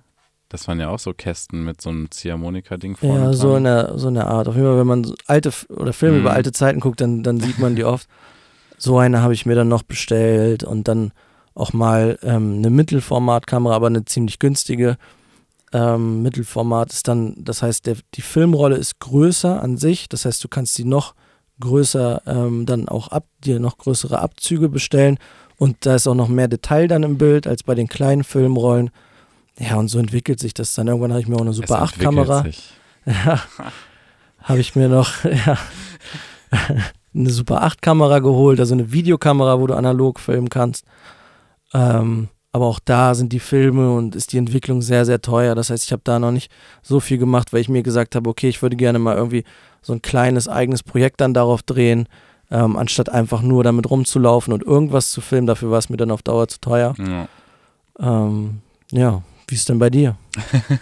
Das waren ja auch so Kästen mit so einem Ziehharmonika-Ding vorne Ja, so in, der, so in der Art. Auf jeden Fall, wenn man alte oder Filme Mhm. über alte Zeiten guckt, dann, dann sieht man die oft. So eine habe ich mir dann noch bestellt und dann auch mal ähm, eine Mittelformatkamera, aber eine ziemlich günstige. Ähm, Mittelformat ist dann, das heißt, der, die Filmrolle ist größer an sich, das heißt, du kannst die noch größer ähm, dann auch ab, dir noch größere Abzüge bestellen und da ist auch noch mehr Detail dann im Bild als bei den kleinen Filmrollen. Ja, und so entwickelt sich das dann. Irgendwann habe ich mir auch eine Super entwickelt 8-Kamera. sich. Ja, habe ich mir noch ja, eine Super 8-Kamera geholt, also eine Videokamera, wo du analog filmen kannst. Ähm, aber auch da sind die Filme und ist die Entwicklung sehr, sehr teuer. Das heißt, ich habe da noch nicht so viel gemacht, weil ich mir gesagt habe, okay, ich würde gerne mal irgendwie so ein kleines eigenes Projekt dann darauf drehen, ähm, anstatt einfach nur damit rumzulaufen und irgendwas zu filmen. Dafür war es mir dann auf Dauer zu teuer. Ja. Ähm, ja, wie ist denn bei dir?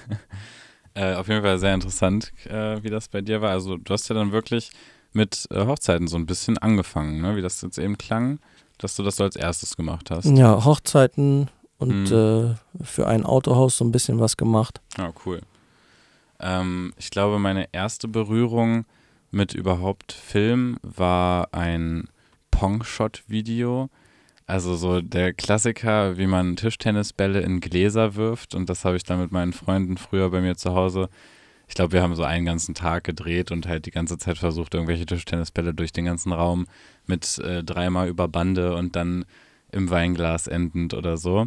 Äh, auf jeden Fall sehr interessant, äh, wie das bei dir war. Also du hast ja dann wirklich mit äh, Hochzeiten so ein bisschen angefangen, ne? wie das jetzt eben klang, dass du das so als erstes gemacht hast. Ja, Hochzeiten und Mhm. äh, für ein Autohaus so ein bisschen was gemacht. Ja, cool. Ähm, ich glaube, meine erste Berührung mit überhaupt Film war ein Pongshot-Video. Also so der Klassiker, wie man Tischtennisbälle in Gläser wirft. Und das habe ich dann mit meinen Freunden früher bei mir zu Hause. Ich glaube, wir haben so einen ganzen Tag gedreht und halt die ganze Zeit versucht, irgendwelche Tischtennisbälle durch den ganzen Raum mit äh, dreimal über Bande und dann im Weinglas endend oder so.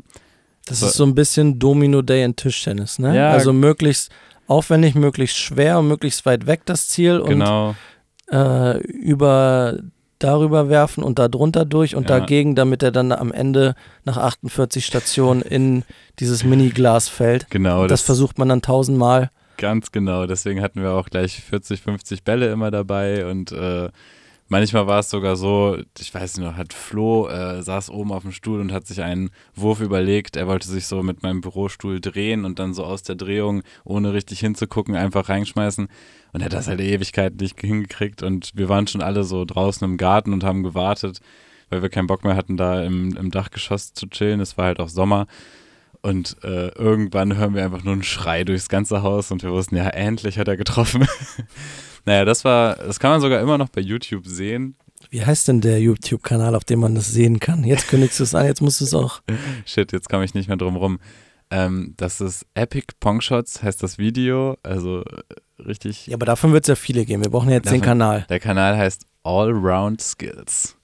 Das So- ist so ein bisschen Domino Day in Tischtennis, ne? Ja. Also möglichst aufwendig, möglichst schwer und möglichst weit weg das Ziel Genau. und äh, über darüber werfen und da drunter durch und Ja. dagegen, damit er dann am Ende nach 48 Stationen in dieses Mini-Glas fällt. Genau, das, versucht man dann tausendmal. Ganz genau, deswegen hatten wir auch gleich 40, 50 Bälle immer dabei und äh, manchmal war es sogar so, ich weiß nicht noch, hat Flo äh, saß oben auf dem Stuhl und hat sich einen Wurf überlegt, er wollte sich so mit meinem Bürostuhl drehen und dann so aus der Drehung, ohne richtig hinzugucken, einfach reinschmeißen. Und er hat das halt Ewigkeit nicht hingekriegt. Und wir waren schon alle so draußen im Garten und haben gewartet, weil wir keinen Bock mehr hatten, da im, im Dachgeschoss zu chillen, es war halt auch Sommer. Und äh, irgendwann hören wir einfach nur einen Schrei durchs ganze Haus und wir wussten, ja, endlich hat er getroffen. naja, das war, das kann man sogar immer noch bei YouTube sehen. Wie heißt denn der YouTube-Kanal, auf dem man das sehen kann? Jetzt kündigst du es an, jetzt musst du es auch. Shit, jetzt komme ich nicht mehr drum rum. Ähm, das ist Epic Pongshots, heißt das Video. Also äh, richtig. Ja, aber davon wird es ja viele geben. Wir brauchen ja jetzt den Davon- Kanal. Der Kanal heißt Allround Skills.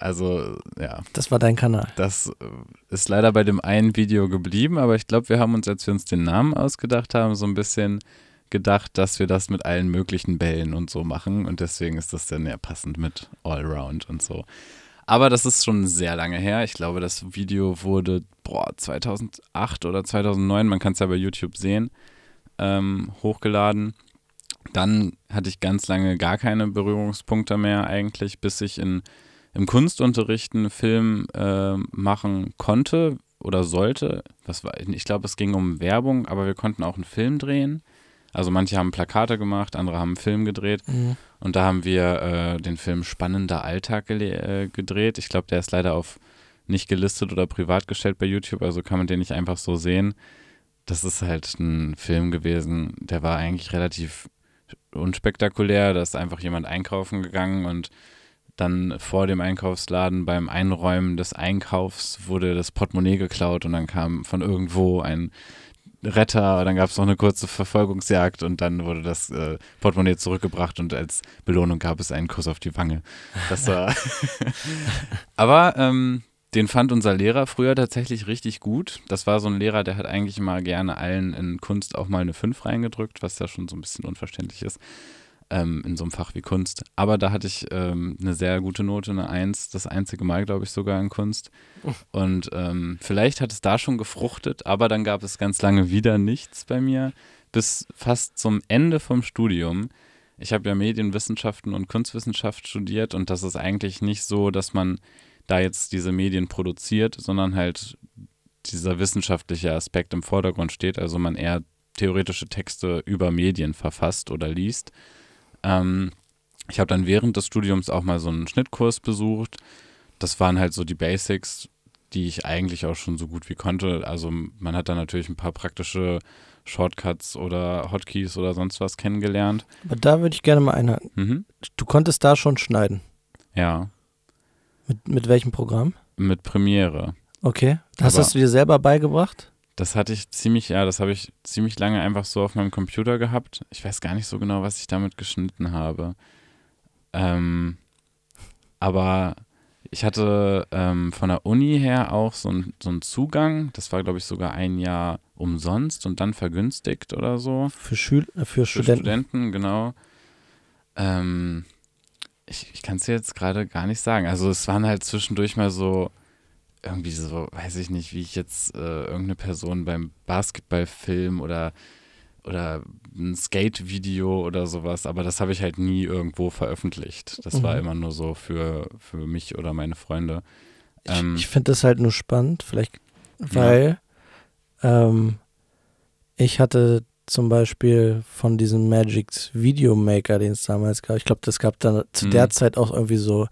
Also, ja, Das war dein Kanal. das äh, ist leider bei dem einen Video geblieben, aber ich glaube, wir haben uns, als wir uns den Namen ausgedacht haben, so ein bisschen gedacht, dass wir das mit allen möglichen Bällen und so machen und deswegen ist das dann ja passend mit Allround und so. Aber das ist schon sehr lange her. Ich glaube, das Video wurde boah, 2008 oder 2009, man kann es ja bei YouTube sehen, ähm, hochgeladen. Dann hatte ich ganz lange gar keine Berührungspunkte mehr eigentlich, bis ich in, im Kunstunterricht einen Film äh, machen konnte oder sollte. Was war, ich glaube, es ging um Werbung, aber wir konnten auch einen Film drehen. Also manche haben Plakate gemacht, andere haben einen Film gedreht. Mhm. Und da haben wir äh, den Film Spannender Alltag äh, gedreht. Ich glaube, der ist leider auf nicht gelistet oder privat gestellt bei YouTube, also kann man den nicht einfach so sehen. Das ist halt ein Film gewesen, der war eigentlich relativ unspektakulär. Da ist einfach jemand einkaufen gegangen und dann vor dem Einkaufsladen beim Einräumen des Einkaufs wurde das Portemonnaie geklaut und dann kam von irgendwo ein Retter, dann gab es noch eine kurze Verfolgungsjagd und dann wurde das äh, Portemonnaie zurückgebracht und als Belohnung gab es einen Kuss auf die Wange. Das war. Aber ähm, den fand unser Lehrer früher tatsächlich richtig gut. Das war so ein Lehrer, der hat eigentlich mal gerne allen in Kunst auch mal eine 5 reingedrückt, was ja schon so ein bisschen unverständlich ist ähm, in so einem Fach wie Kunst. Aber da hatte ich ähm, eine sehr gute Note, eine 1, das einzige Mal, glaube ich, sogar in Kunst. Und ähm, vielleicht hat es da schon gefruchtet, aber dann gab es ganz lange wieder nichts bei mir, bis fast zum Ende vom Studium. Ich habe ja Medienwissenschaften und Kunstwissenschaft studiert und das ist eigentlich nicht so, dass man da jetzt diese Medien produziert, sondern halt dieser wissenschaftliche Aspekt im Vordergrund steht, also man eher theoretische Texte über Medien verfasst oder liest. Ähm, ich habe dann während des Studiums auch mal so einen Schnittkurs besucht. Das waren halt so die Basics, die ich eigentlich auch schon so gut wie konnte. Also man hat da natürlich ein paar praktische Shortcuts oder Hotkeys oder sonst was kennengelernt. Aber da würde ich gerne mal einhaken. Mhm. Du konntest da schon schneiden. Ja, Mit, mit welchem Programm? mit Premiere. Okay. Hast du dir selber beigebracht? Das hatte ich ziemlich, ja, das habe ich ziemlich lange einfach so auf meinem Computer gehabt. Ich weiß gar nicht so genau, was ich damit geschnitten habe. Ähm, aber ich hatte ähm, von der Uni her auch so, ein, so einen Zugang. Das war, glaube ich, sogar ein Jahr umsonst und dann vergünstigt oder so. Für, Schül äh, für, Für Studenten. Studenten, genau. Ähm, ich ich kann es dir jetzt gerade gar nicht sagen. Also es waren halt zwischendurch mal so, irgendwie so, weiß ich nicht, wie ich jetzt äh, irgendeine Person beim Basketballfilm oder, oder ein Skate-Video oder sowas, aber das habe ich halt nie irgendwo veröffentlicht. Das war Mhm. immer nur so für, für mich oder meine Freunde. Ich, Ähm, ich finde das halt nur spannend, vielleicht, weil ähm, ich hatte zum Beispiel von diesem Magic's Videomaker, den es damals gab, ich glaube, das gab dann zu Mhm. der Zeit auch irgendwie so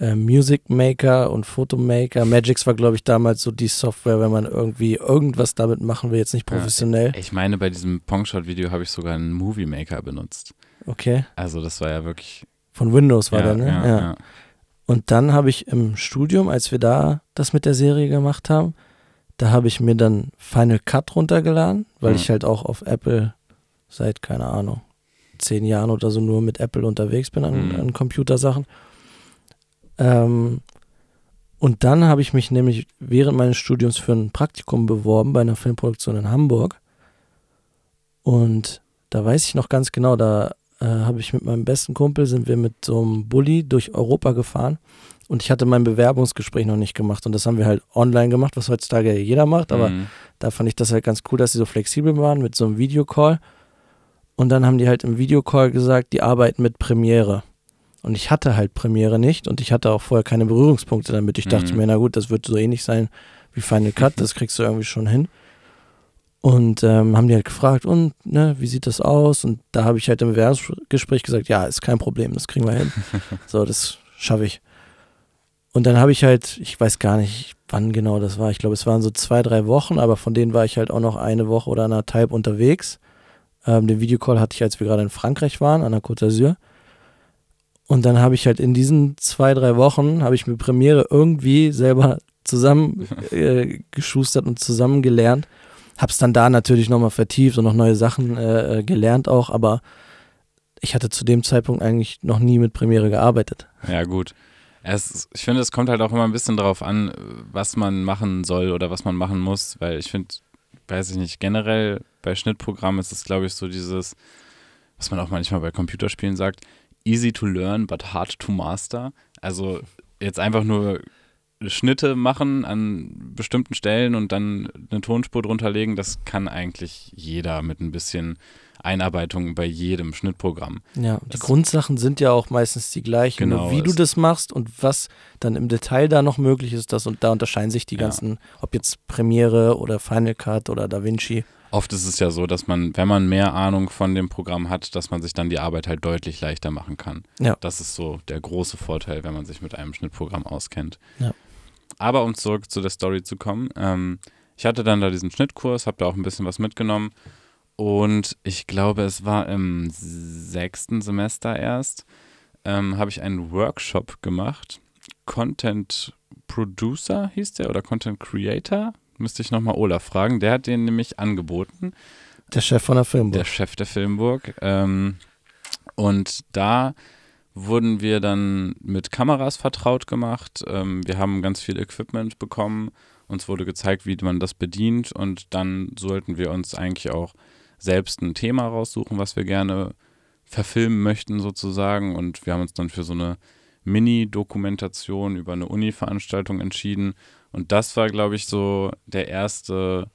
äh, Music Maker und Photomaker. Magix war, glaube ich, damals so die Software, wenn man irgendwie irgendwas damit machen will, jetzt nicht Ja. professionell. Ich meine, bei diesem Pongshot-Video habe ich sogar einen Movie Maker benutzt. Okay. Also das war ja wirklich. Von Windows war ja, der, ne? Ja, ja. Und dann habe ich im Studium, als wir da das mit der Serie gemacht haben, da habe ich mir dann Final Cut runtergeladen, weil Mhm. ich halt auch auf Apple seit, keine Ahnung, zehn Jahren oder so nur mit Apple unterwegs bin an, Mhm. an Computersachen. Ähm, und dann habe ich mich nämlich während meines Studiums für ein Praktikum beworben bei einer Filmproduktion in Hamburg. Und da weiß ich noch ganz genau, da äh, habe ich mit meinem besten Kumpel, sind wir mit so einem Bulli durch Europa gefahren. Und ich hatte mein Bewerbungsgespräch noch nicht gemacht. Und das haben wir halt online gemacht, was heutzutage jeder macht. Aber Mhm. da fand ich das halt ganz cool, dass sie so flexibel waren mit so einem Videocall. Und dann haben die halt im Videocall gesagt, die arbeiten mit Premiere. Und ich hatte halt Premiere nicht und ich hatte auch vorher keine Berührungspunkte damit. Ich dachte Mhm. mir, na gut, das wird so ähnlich sein wie Final Cut, das kriegst du irgendwie schon hin. Und ähm, haben die halt gefragt, und ne, wie sieht das aus? Und da habe ich halt im Bewerbungsgespräch gesagt, ja, ist kein Problem, das kriegen wir hin. so, das schaffe ich. Und dann habe ich halt, ich weiß gar nicht, wann genau das war. Ich glaube, es waren so zwei, drei Wochen, aber von denen war ich halt auch noch eine Woche oder anderthalb unterwegs. Ähm, den Videocall hatte ich, als wir gerade in Frankreich waren, an der Côte d'Azur. Und dann habe ich halt in diesen zwei, drei Wochen, habe ich mir Premiere irgendwie selber zusammen äh, geschustert und zusammen gelernt. Hab's dann da natürlich nochmal vertieft und noch neue Sachen äh, äh, gelernt auch, aber ich hatte zu dem Zeitpunkt eigentlich noch nie mit Premiere gearbeitet. Ja, gut. Es, ich finde, es kommt halt auch immer ein bisschen darauf an, was man machen soll oder was man machen muss, weil ich finde, weiß ich nicht, generell bei Schnittprogrammen ist es, glaube ich, so dieses, was man auch manchmal bei Computerspielen sagt, easy to learn, but hard to master. Also jetzt einfach nur Schnitte machen an bestimmten Stellen und dann eine Tonspur drunter legen, das kann eigentlich jeder mit ein bisschen Einarbeitung bei jedem Schnittprogramm. Ja, die Das- Grundsachen sind ja auch meistens die gleichen. Genau, Nur wie du das machst und was dann im Detail da noch möglich ist, das und da unterscheiden sich die Ja. ganzen, ob jetzt Premiere oder Final Cut oder DaVinci. Oft ist es ja so, dass man, wenn man mehr Ahnung von dem Programm hat, dass man sich dann die Arbeit halt deutlich leichter machen kann. Ja. Das ist so der große Vorteil, wenn man sich mit einem Schnittprogramm auskennt. Ja. Aber um zurück zu der Story zu kommen, ähm, ich hatte dann da diesen Schnittkurs, habe da auch ein bisschen was mitgenommen und ich glaube, es war im sechsten Semester erst, ähm, habe ich einen Workshop gemacht. Content Producer hieß der oder Content Creator? Müsste ich nochmal Olaf fragen. Der hat den nämlich angeboten Der Chef von der Filmburg. der Chef der Filmburg. Ähm, und da wurden wir dann mit Kameras vertraut gemacht. Ähm, wir haben ganz viel Equipment bekommen. Uns wurde gezeigt, wie man das bedient. Und dann sollten wir uns eigentlich auch selbst ein Thema raussuchen, was wir gerne verfilmen möchten, sozusagen. Und wir haben uns dann für so eine Mini-Dokumentation über eine Uni-Veranstaltung entschieden. Und das war, glaube ich, so der erste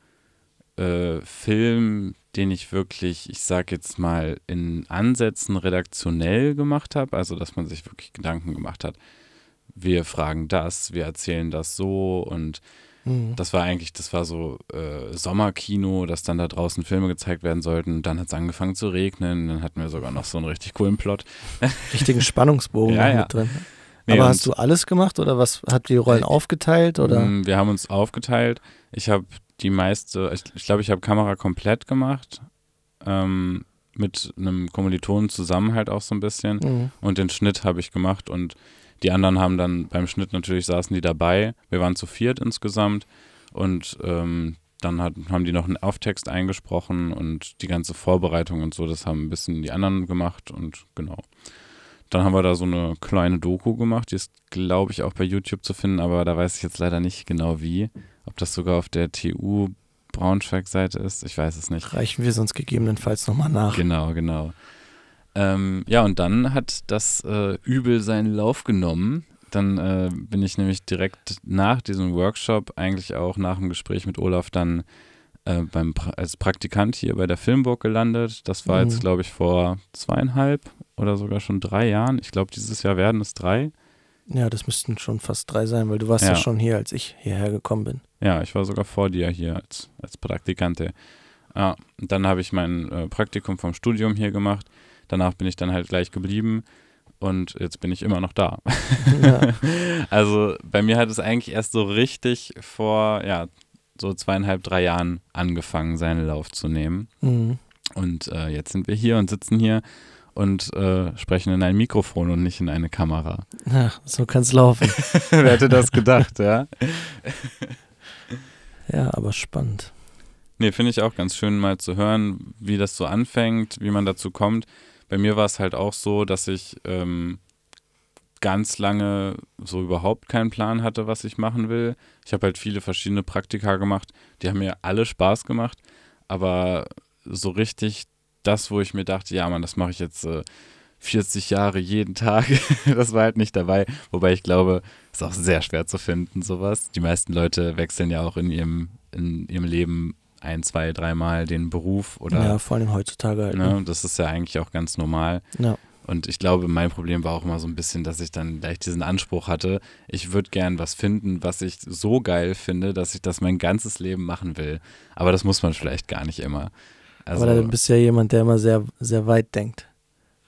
äh, Film, den ich wirklich, ich sag jetzt mal, in Ansätzen redaktionell gemacht habe. Also, dass man sich wirklich Gedanken gemacht hat. Wir fragen das, wir erzählen das so und Mhm. das war eigentlich, das war so äh, Sommerkino, dass dann da draußen Filme gezeigt werden sollten. Dann hat es angefangen zu regnen, dann hatten wir sogar noch so einen richtig coolen Plot. Richtigen Spannungsbogen Ja, ja. mit drin. Nee, Aber hast du alles gemacht oder was hat die Rollen aufgeteilt oder? Mm, Wir haben uns aufgeteilt. Ich habe die meiste, ich, ich glaube, ich habe Kamera komplett gemacht. Ähm, mit einem Kommilitonen zusammen halt auch so ein bisschen. Mhm. Und den Schnitt habe ich gemacht und die anderen haben dann beim Schnitt natürlich saßen die dabei. Wir waren zu viert insgesamt und ähm, dann hat, haben die noch einen Auftext eingesprochen und die ganze Vorbereitung und so, das haben ein bisschen die anderen gemacht und genau. Dann haben wir da so eine kleine Doku gemacht, die ist, glaube ich, auch bei YouTube zu finden, aber da weiß ich jetzt leider nicht genau wie. Ob das sogar auf der TU Braunschweig-Seite ist. Ich weiß es nicht. Reichen wir sonst gegebenenfalls nochmal nach. Genau, genau. Ähm, ja, und dann hat das äh, Übel seinen Lauf genommen. Dann äh, bin ich nämlich direkt nach diesem Workshop, eigentlich auch nach dem Gespräch mit Olaf, dann äh, beim pra als Praktikant hier bei der Filmburg gelandet. Das war Mhm. jetzt, glaube ich, vor zweieinhalb oder sogar schon drei Jahren. Ich glaube, dieses Jahr werden es drei. Ja, das müssten schon fast drei sein, weil du warst ja, Ja. schon hier, als ich hierher gekommen bin. Ja, ich war sogar vor dir hier als, als Praktikante. Ja, und dann habe ich mein äh, Praktikum vom Studium hier gemacht. Danach bin ich dann halt gleich geblieben und jetzt bin ich immer noch da. Ja. Also bei mir hat es eigentlich erst so richtig vor, ja, so zweieinhalb, drei Jahren angefangen, seinen Lauf zu nehmen. Mhm. Und äh, jetzt sind wir hier und sitzen hier und äh, sprechen in ein Mikrofon und nicht in eine Kamera. ja, so kann's laufen. Wer hätte das gedacht, ja? ja, aber spannend. Nee, finde ich auch ganz schön mal zu hören, wie das so anfängt, wie man dazu kommt. Bei mir war es halt auch so, dass ich ähm, ganz lange so überhaupt keinen Plan hatte, was ich machen will. Ich habe halt viele verschiedene Praktika gemacht, die haben mir alle Spaß gemacht, aber so richtig das, wo ich mir dachte, ja, Mann, das mache ich jetzt äh, 40 Jahre jeden Tag, das war halt nicht dabei. Wobei ich glaube, ist auch sehr schwer zu finden, sowas. Die meisten Leute wechseln ja auch in ihrem, in ihrem Leben ein, zwei, dreimal den Beruf oder ja, vor allem heutzutage halt. ne, Ne? das ist ja eigentlich auch ganz normal. Ja. Und ich glaube, mein Problem war auch immer so ein bisschen, dass ich dann gleich diesen Anspruch hatte, ich würde gern was finden, was ich so geil finde, dass ich das mein ganzes Leben machen will. Aber das muss man vielleicht gar nicht immer. Also, aber du bist ja jemand, der immer sehr, sehr weit denkt.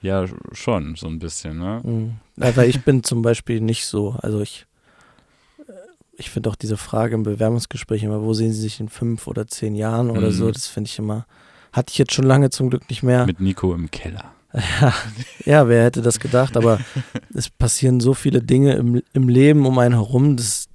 ja, schon, so ein bisschen, ne? Mhm. Weil ich bin zum Beispiel nicht so. Also ich, ich finde auch diese Frage im Bewerbungsgespräch immer, wo sehen Sie sich in fünf oder zehn Jahren oder Mhm. so, das finde ich immer, hatte ich jetzt schon lange zum Glück nicht mehr. Mit Nico im Keller. Ja, ja, wer hätte das gedacht, aber es passieren so viele Dinge im, im Leben um einen herum, das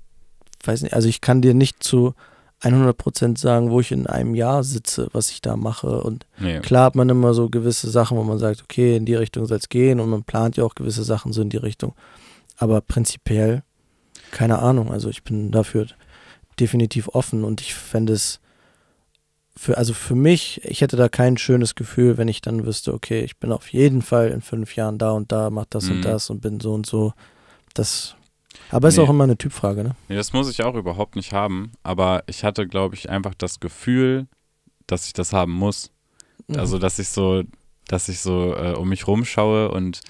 weiß nicht, also ich kann dir nicht zu 100% sagen, wo ich in einem Jahr sitze, was ich da mache und Nee. Klar hat man immer so gewisse Sachen, wo man sagt, okay, in die Richtung soll es gehen und man plant ja auch gewisse Sachen so in die Richtung. Aber prinzipiell, keine Ahnung. Also ich bin dafür definitiv offen und ich fände es für, also für mich, ich hätte da kein schönes Gefühl, wenn ich dann wüsste, okay, ich bin auf jeden Fall in fünf Jahren da und da, mach das Mhm. und das und bin so und so. Das, aber ist Nee. auch immer eine Typfrage, ne? Nee, das muss ich auch überhaupt nicht haben. Aber ich hatte, glaube ich, einfach das Gefühl, dass ich das haben muss. Mhm. Also, dass ich so, dass ich so äh, um mich rumschaue und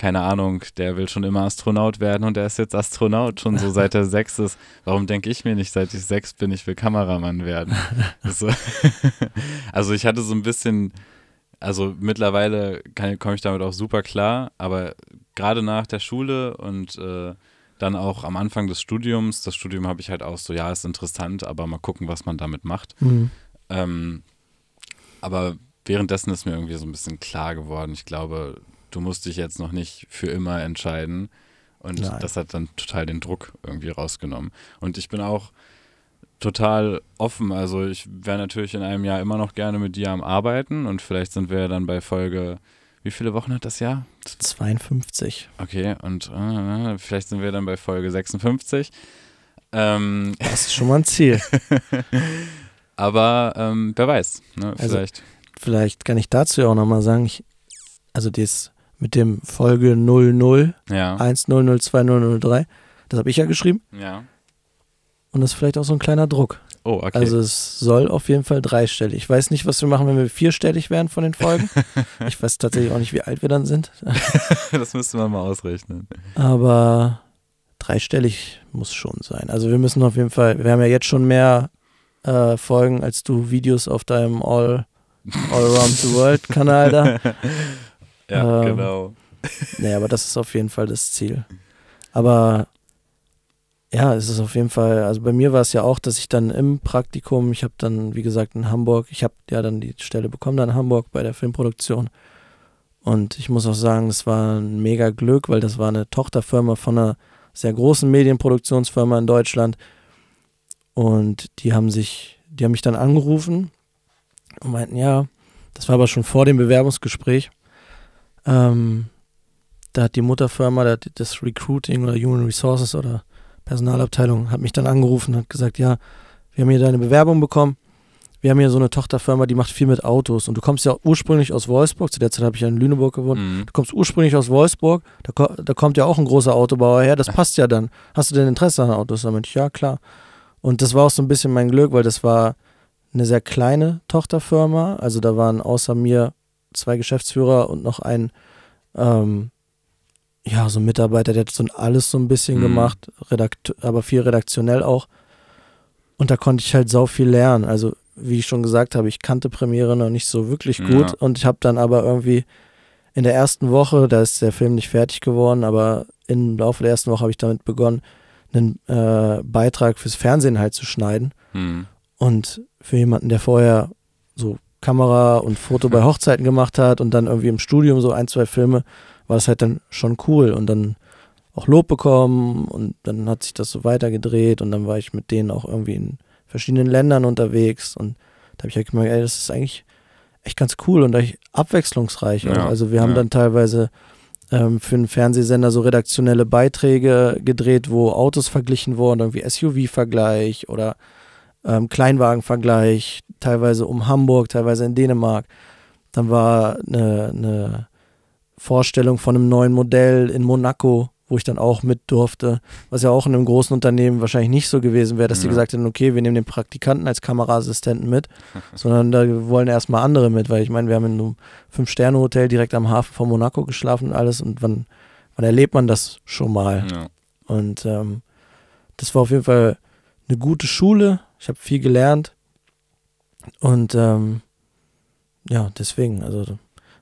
keine Ahnung, der will schon immer Astronaut werden und der ist jetzt Astronaut schon so seit er sechs ist. Warum denke ich mir nicht, seit ich sechs bin, ich will Kameramann werden? so. also ich hatte so ein bisschen, also mittlerweile komme ich damit auch super klar, aber gerade nach der Schule und äh, dann auch am Anfang des Studiums, das Studium habe ich halt auch so, ja, ist interessant, aber mal gucken, was man damit macht. Mhm. Ähm, aber währenddessen ist mir irgendwie so ein bisschen klar geworden. Ich glaube, du musst dich jetzt noch nicht für immer entscheiden. Und Nein. das hat dann total den Druck irgendwie rausgenommen. Und ich bin auch total offen. Also ich wäre natürlich in einem Jahr immer noch gerne mit dir am Arbeiten und vielleicht sind wir ja dann bei Folge, wie viele Wochen hat das Jahr? 52. Okay, und äh, vielleicht sind wir dann bei Folge 56. Ähm, Das ist schon mal ein Ziel. aber ähm, wer weiß, ne? Also- vielleicht. Vielleicht kann ich dazu ja auch nochmal sagen, ich, also das mit dem Folge 00, ja. 100203, das habe ich ja geschrieben Ja. und das ist vielleicht auch so ein kleiner Druck. Oh, okay. Also es soll auf jeden Fall dreistellig. Ich weiß nicht, was wir machen, wenn wir vierstellig werden von den Folgen. ich weiß tatsächlich auch nicht, wie alt wir dann sind, das müsste man mal ausrechnen. aber dreistellig muss schon sein. Also wir müssen auf jeden Fall, wir haben ja jetzt schon mehr äh, Folgen, als du Videos auf deinem All, All Around the World Kanal da. Ja, Ähm, genau. Nee, aber das ist auf jeden Fall das Ziel. Aber ja, es ist auf jeden Fall, also bei mir war es ja auch, dass ich dann im Praktikum, ich habe dann, wie gesagt, in Hamburg, ich habe ja dann die Stelle bekommen, dann in Hamburg bei der Filmproduktion. Und ich muss auch sagen, das war ein mega Glück, weil das war eine Tochterfirma von einer sehr großen Medienproduktionsfirma in Deutschland. Und die haben sich, die haben mich dann angerufen und meinten, ja, das war aber schon vor dem Bewerbungsgespräch. Ähm, da hat die Mutterfirma, das Recruiting oder Human Resources oder Personalabteilung, hat mich dann angerufen und hat gesagt, ja, wir haben hier deine Bewerbung bekommen wir haben hier so eine Tochterfirma, die macht viel mit Autos und du kommst ja ursprünglich aus Wolfsburg, zu der Zeit habe ich ja in Lüneburg gewohnt, Mhm. du kommst ursprünglich aus Wolfsburg, da, da kommt ja auch ein großer Autobauer her, das passt ja dann. Hast du denn Interesse an Autos? Da meinte ich, ja klar. Und das war auch so ein bisschen mein Glück, weil das war eine sehr kleine Tochterfirma, also da waren außer mir zwei Geschäftsführer und noch ein, ähm, ja, so ein Mitarbeiter, der hat so alles so ein bisschen Mhm. gemacht, redakt aber viel redaktionell auch. Und da konnte ich halt sau viel lernen. Also, wie ich schon gesagt habe, ich kannte Premiere noch nicht so wirklich gut Ja. und ich habe dann aber irgendwie in der ersten Woche, da ist der Film nicht fertig geworden, aber im Laufe der ersten Woche habe ich damit begonnen, einen äh, Beitrag fürs Fernsehen halt zu schneiden. Mhm. Und für jemanden, der vorher so Kamera und Foto bei Hochzeiten gemacht hat und dann irgendwie im Studium so ein, zwei Filme, war das halt dann schon cool und dann auch Lob bekommen und dann hat sich das so weitergedreht und dann war ich mit denen auch irgendwie in verschiedenen Ländern unterwegs und da habe ich halt gemerkt, ey, das ist eigentlich echt ganz cool und echt abwechslungsreich. Ja, also wir haben ja. dann teilweise ähm, für einen Fernsehsender so redaktionelle Beiträge gedreht, wo Autos verglichen wurden, irgendwie SUV-Vergleich oder ähm, Kleinwagen-Vergleich, teilweise um Hamburg, teilweise in Dänemark. Dann war eine, eine Vorstellung von einem neuen Modell in Monaco, wo ich dann auch mit durfte, was ja auch in einem großen Unternehmen wahrscheinlich nicht so gewesen wäre, dass die Ja. gesagt hätten, okay, wir nehmen den Praktikanten als Kameraassistenten mit, sondern da wollen erstmal andere mit, weil ich meine, wir haben in einem Fünf-Sterne-Hotel direkt am Hafen von Monaco geschlafen und alles und wann, wann erlebt man das schon mal? Ja. Und ähm, das war auf jeden Fall eine gute Schule. Ich habe viel gelernt. Und ähm, ja, deswegen, also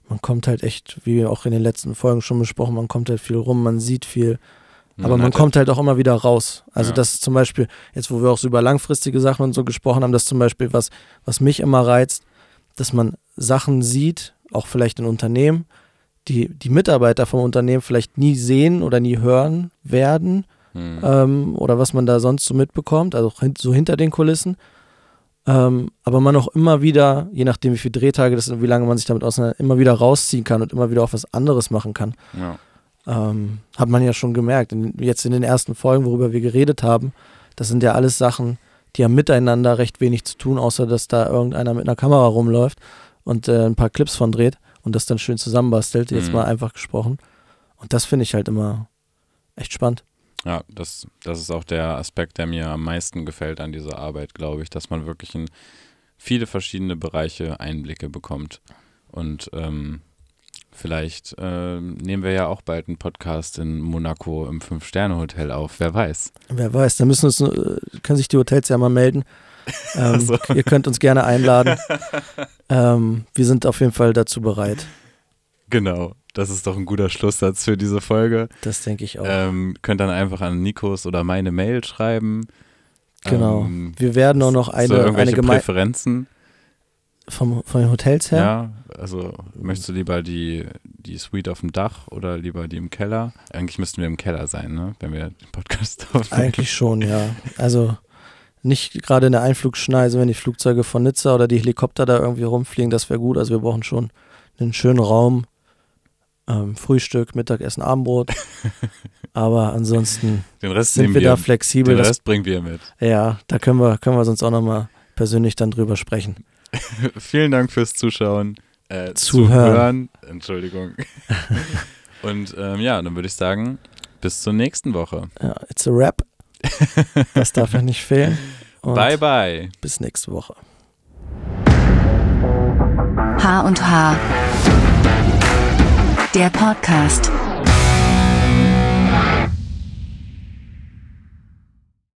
man kommt halt echt, wie auch in den letzten Folgen schon besprochen, man kommt halt viel rum, man sieht viel, aber man hat kommt halt auch immer wieder raus. Also Ja. das ist zum Beispiel, jetzt wo wir auch so über langfristige Sachen und so gesprochen haben, das zum Beispiel was, was mich immer reizt, dass man Sachen sieht, auch vielleicht in Unternehmen, die die Mitarbeiter vom Unternehmen vielleicht nie sehen oder nie hören werden Mhm. ähm, oder was man da sonst so mitbekommt, also so hinter den Kulissen. Ähm, aber man auch immer wieder, je nachdem wie viele Drehtage das sind und wie lange man sich damit auseinander, immer wieder rausziehen kann und immer wieder auch was anderes machen kann. ja. Ähm, hat man ja schon gemerkt. In, jetzt in den ersten Folgen, worüber wir geredet haben, das sind ja alles Sachen, die haben miteinander recht wenig zu tun, außer dass da irgendeiner mit einer Kamera rumläuft und äh, ein paar Clips von dreht und das dann schön zusammenbastelt, jetzt Mhm. mal einfach gesprochen. Und das finde ich halt immer echt spannend. Ja, das, das ist auch der Aspekt, der mir am meisten gefällt an dieser Arbeit, glaube ich, dass man wirklich in viele verschiedene Bereiche Einblicke bekommt. Und ähm, vielleicht ähm, nehmen wir ja auch bald einen Podcast in Monaco im Fünf-Sterne-Hotel auf, wer weiß. Wer weiß, da müssen uns, äh, können sich die Hotels ja mal melden. Ähm, so. Ihr könnt uns gerne einladen. ähm, wir sind auf jeden Fall dazu bereit. Genau, das ist doch ein guter Schlusssatz für diese Folge. Das denke ich auch. Ähm, könnt dann einfach an Nikos oder meine Mail schreiben. genau. Ähm, wir werden auch noch so eine, irgendwelche eine Gemeinde Präferenzen. vom, von den Hotels her. Ja, also möchtest du lieber die, die Suite auf dem Dach oder lieber die im Keller? Eigentlich müssten wir im Keller sein, ne? Wenn wir den Podcast aufnehmen. Eigentlich schon, ja. Also nicht gerade in der Einflugschneise, wenn die Flugzeuge von Nizza oder die Helikopter da irgendwie rumfliegen, das wäre gut. Also wir brauchen schon einen schönen Raum. Ähm, Frühstück, Mittagessen, Abendbrot. Aber ansonsten Den Rest sind wir da flexibel. den Das, Rest bringen wir mit. ja, da können wir, können wir sonst auch nochmal persönlich dann drüber sprechen. Vielen Dank fürs Zuschauen. Äh, Zuhören. Zuhören. Entschuldigung. Und ähm, ja, dann würde ich sagen, bis zur nächsten Woche. Ja, it's a rap. Das darf ja nicht fehlen. Und bye, bye. bis nächste Woche. H und H. Der Podcast.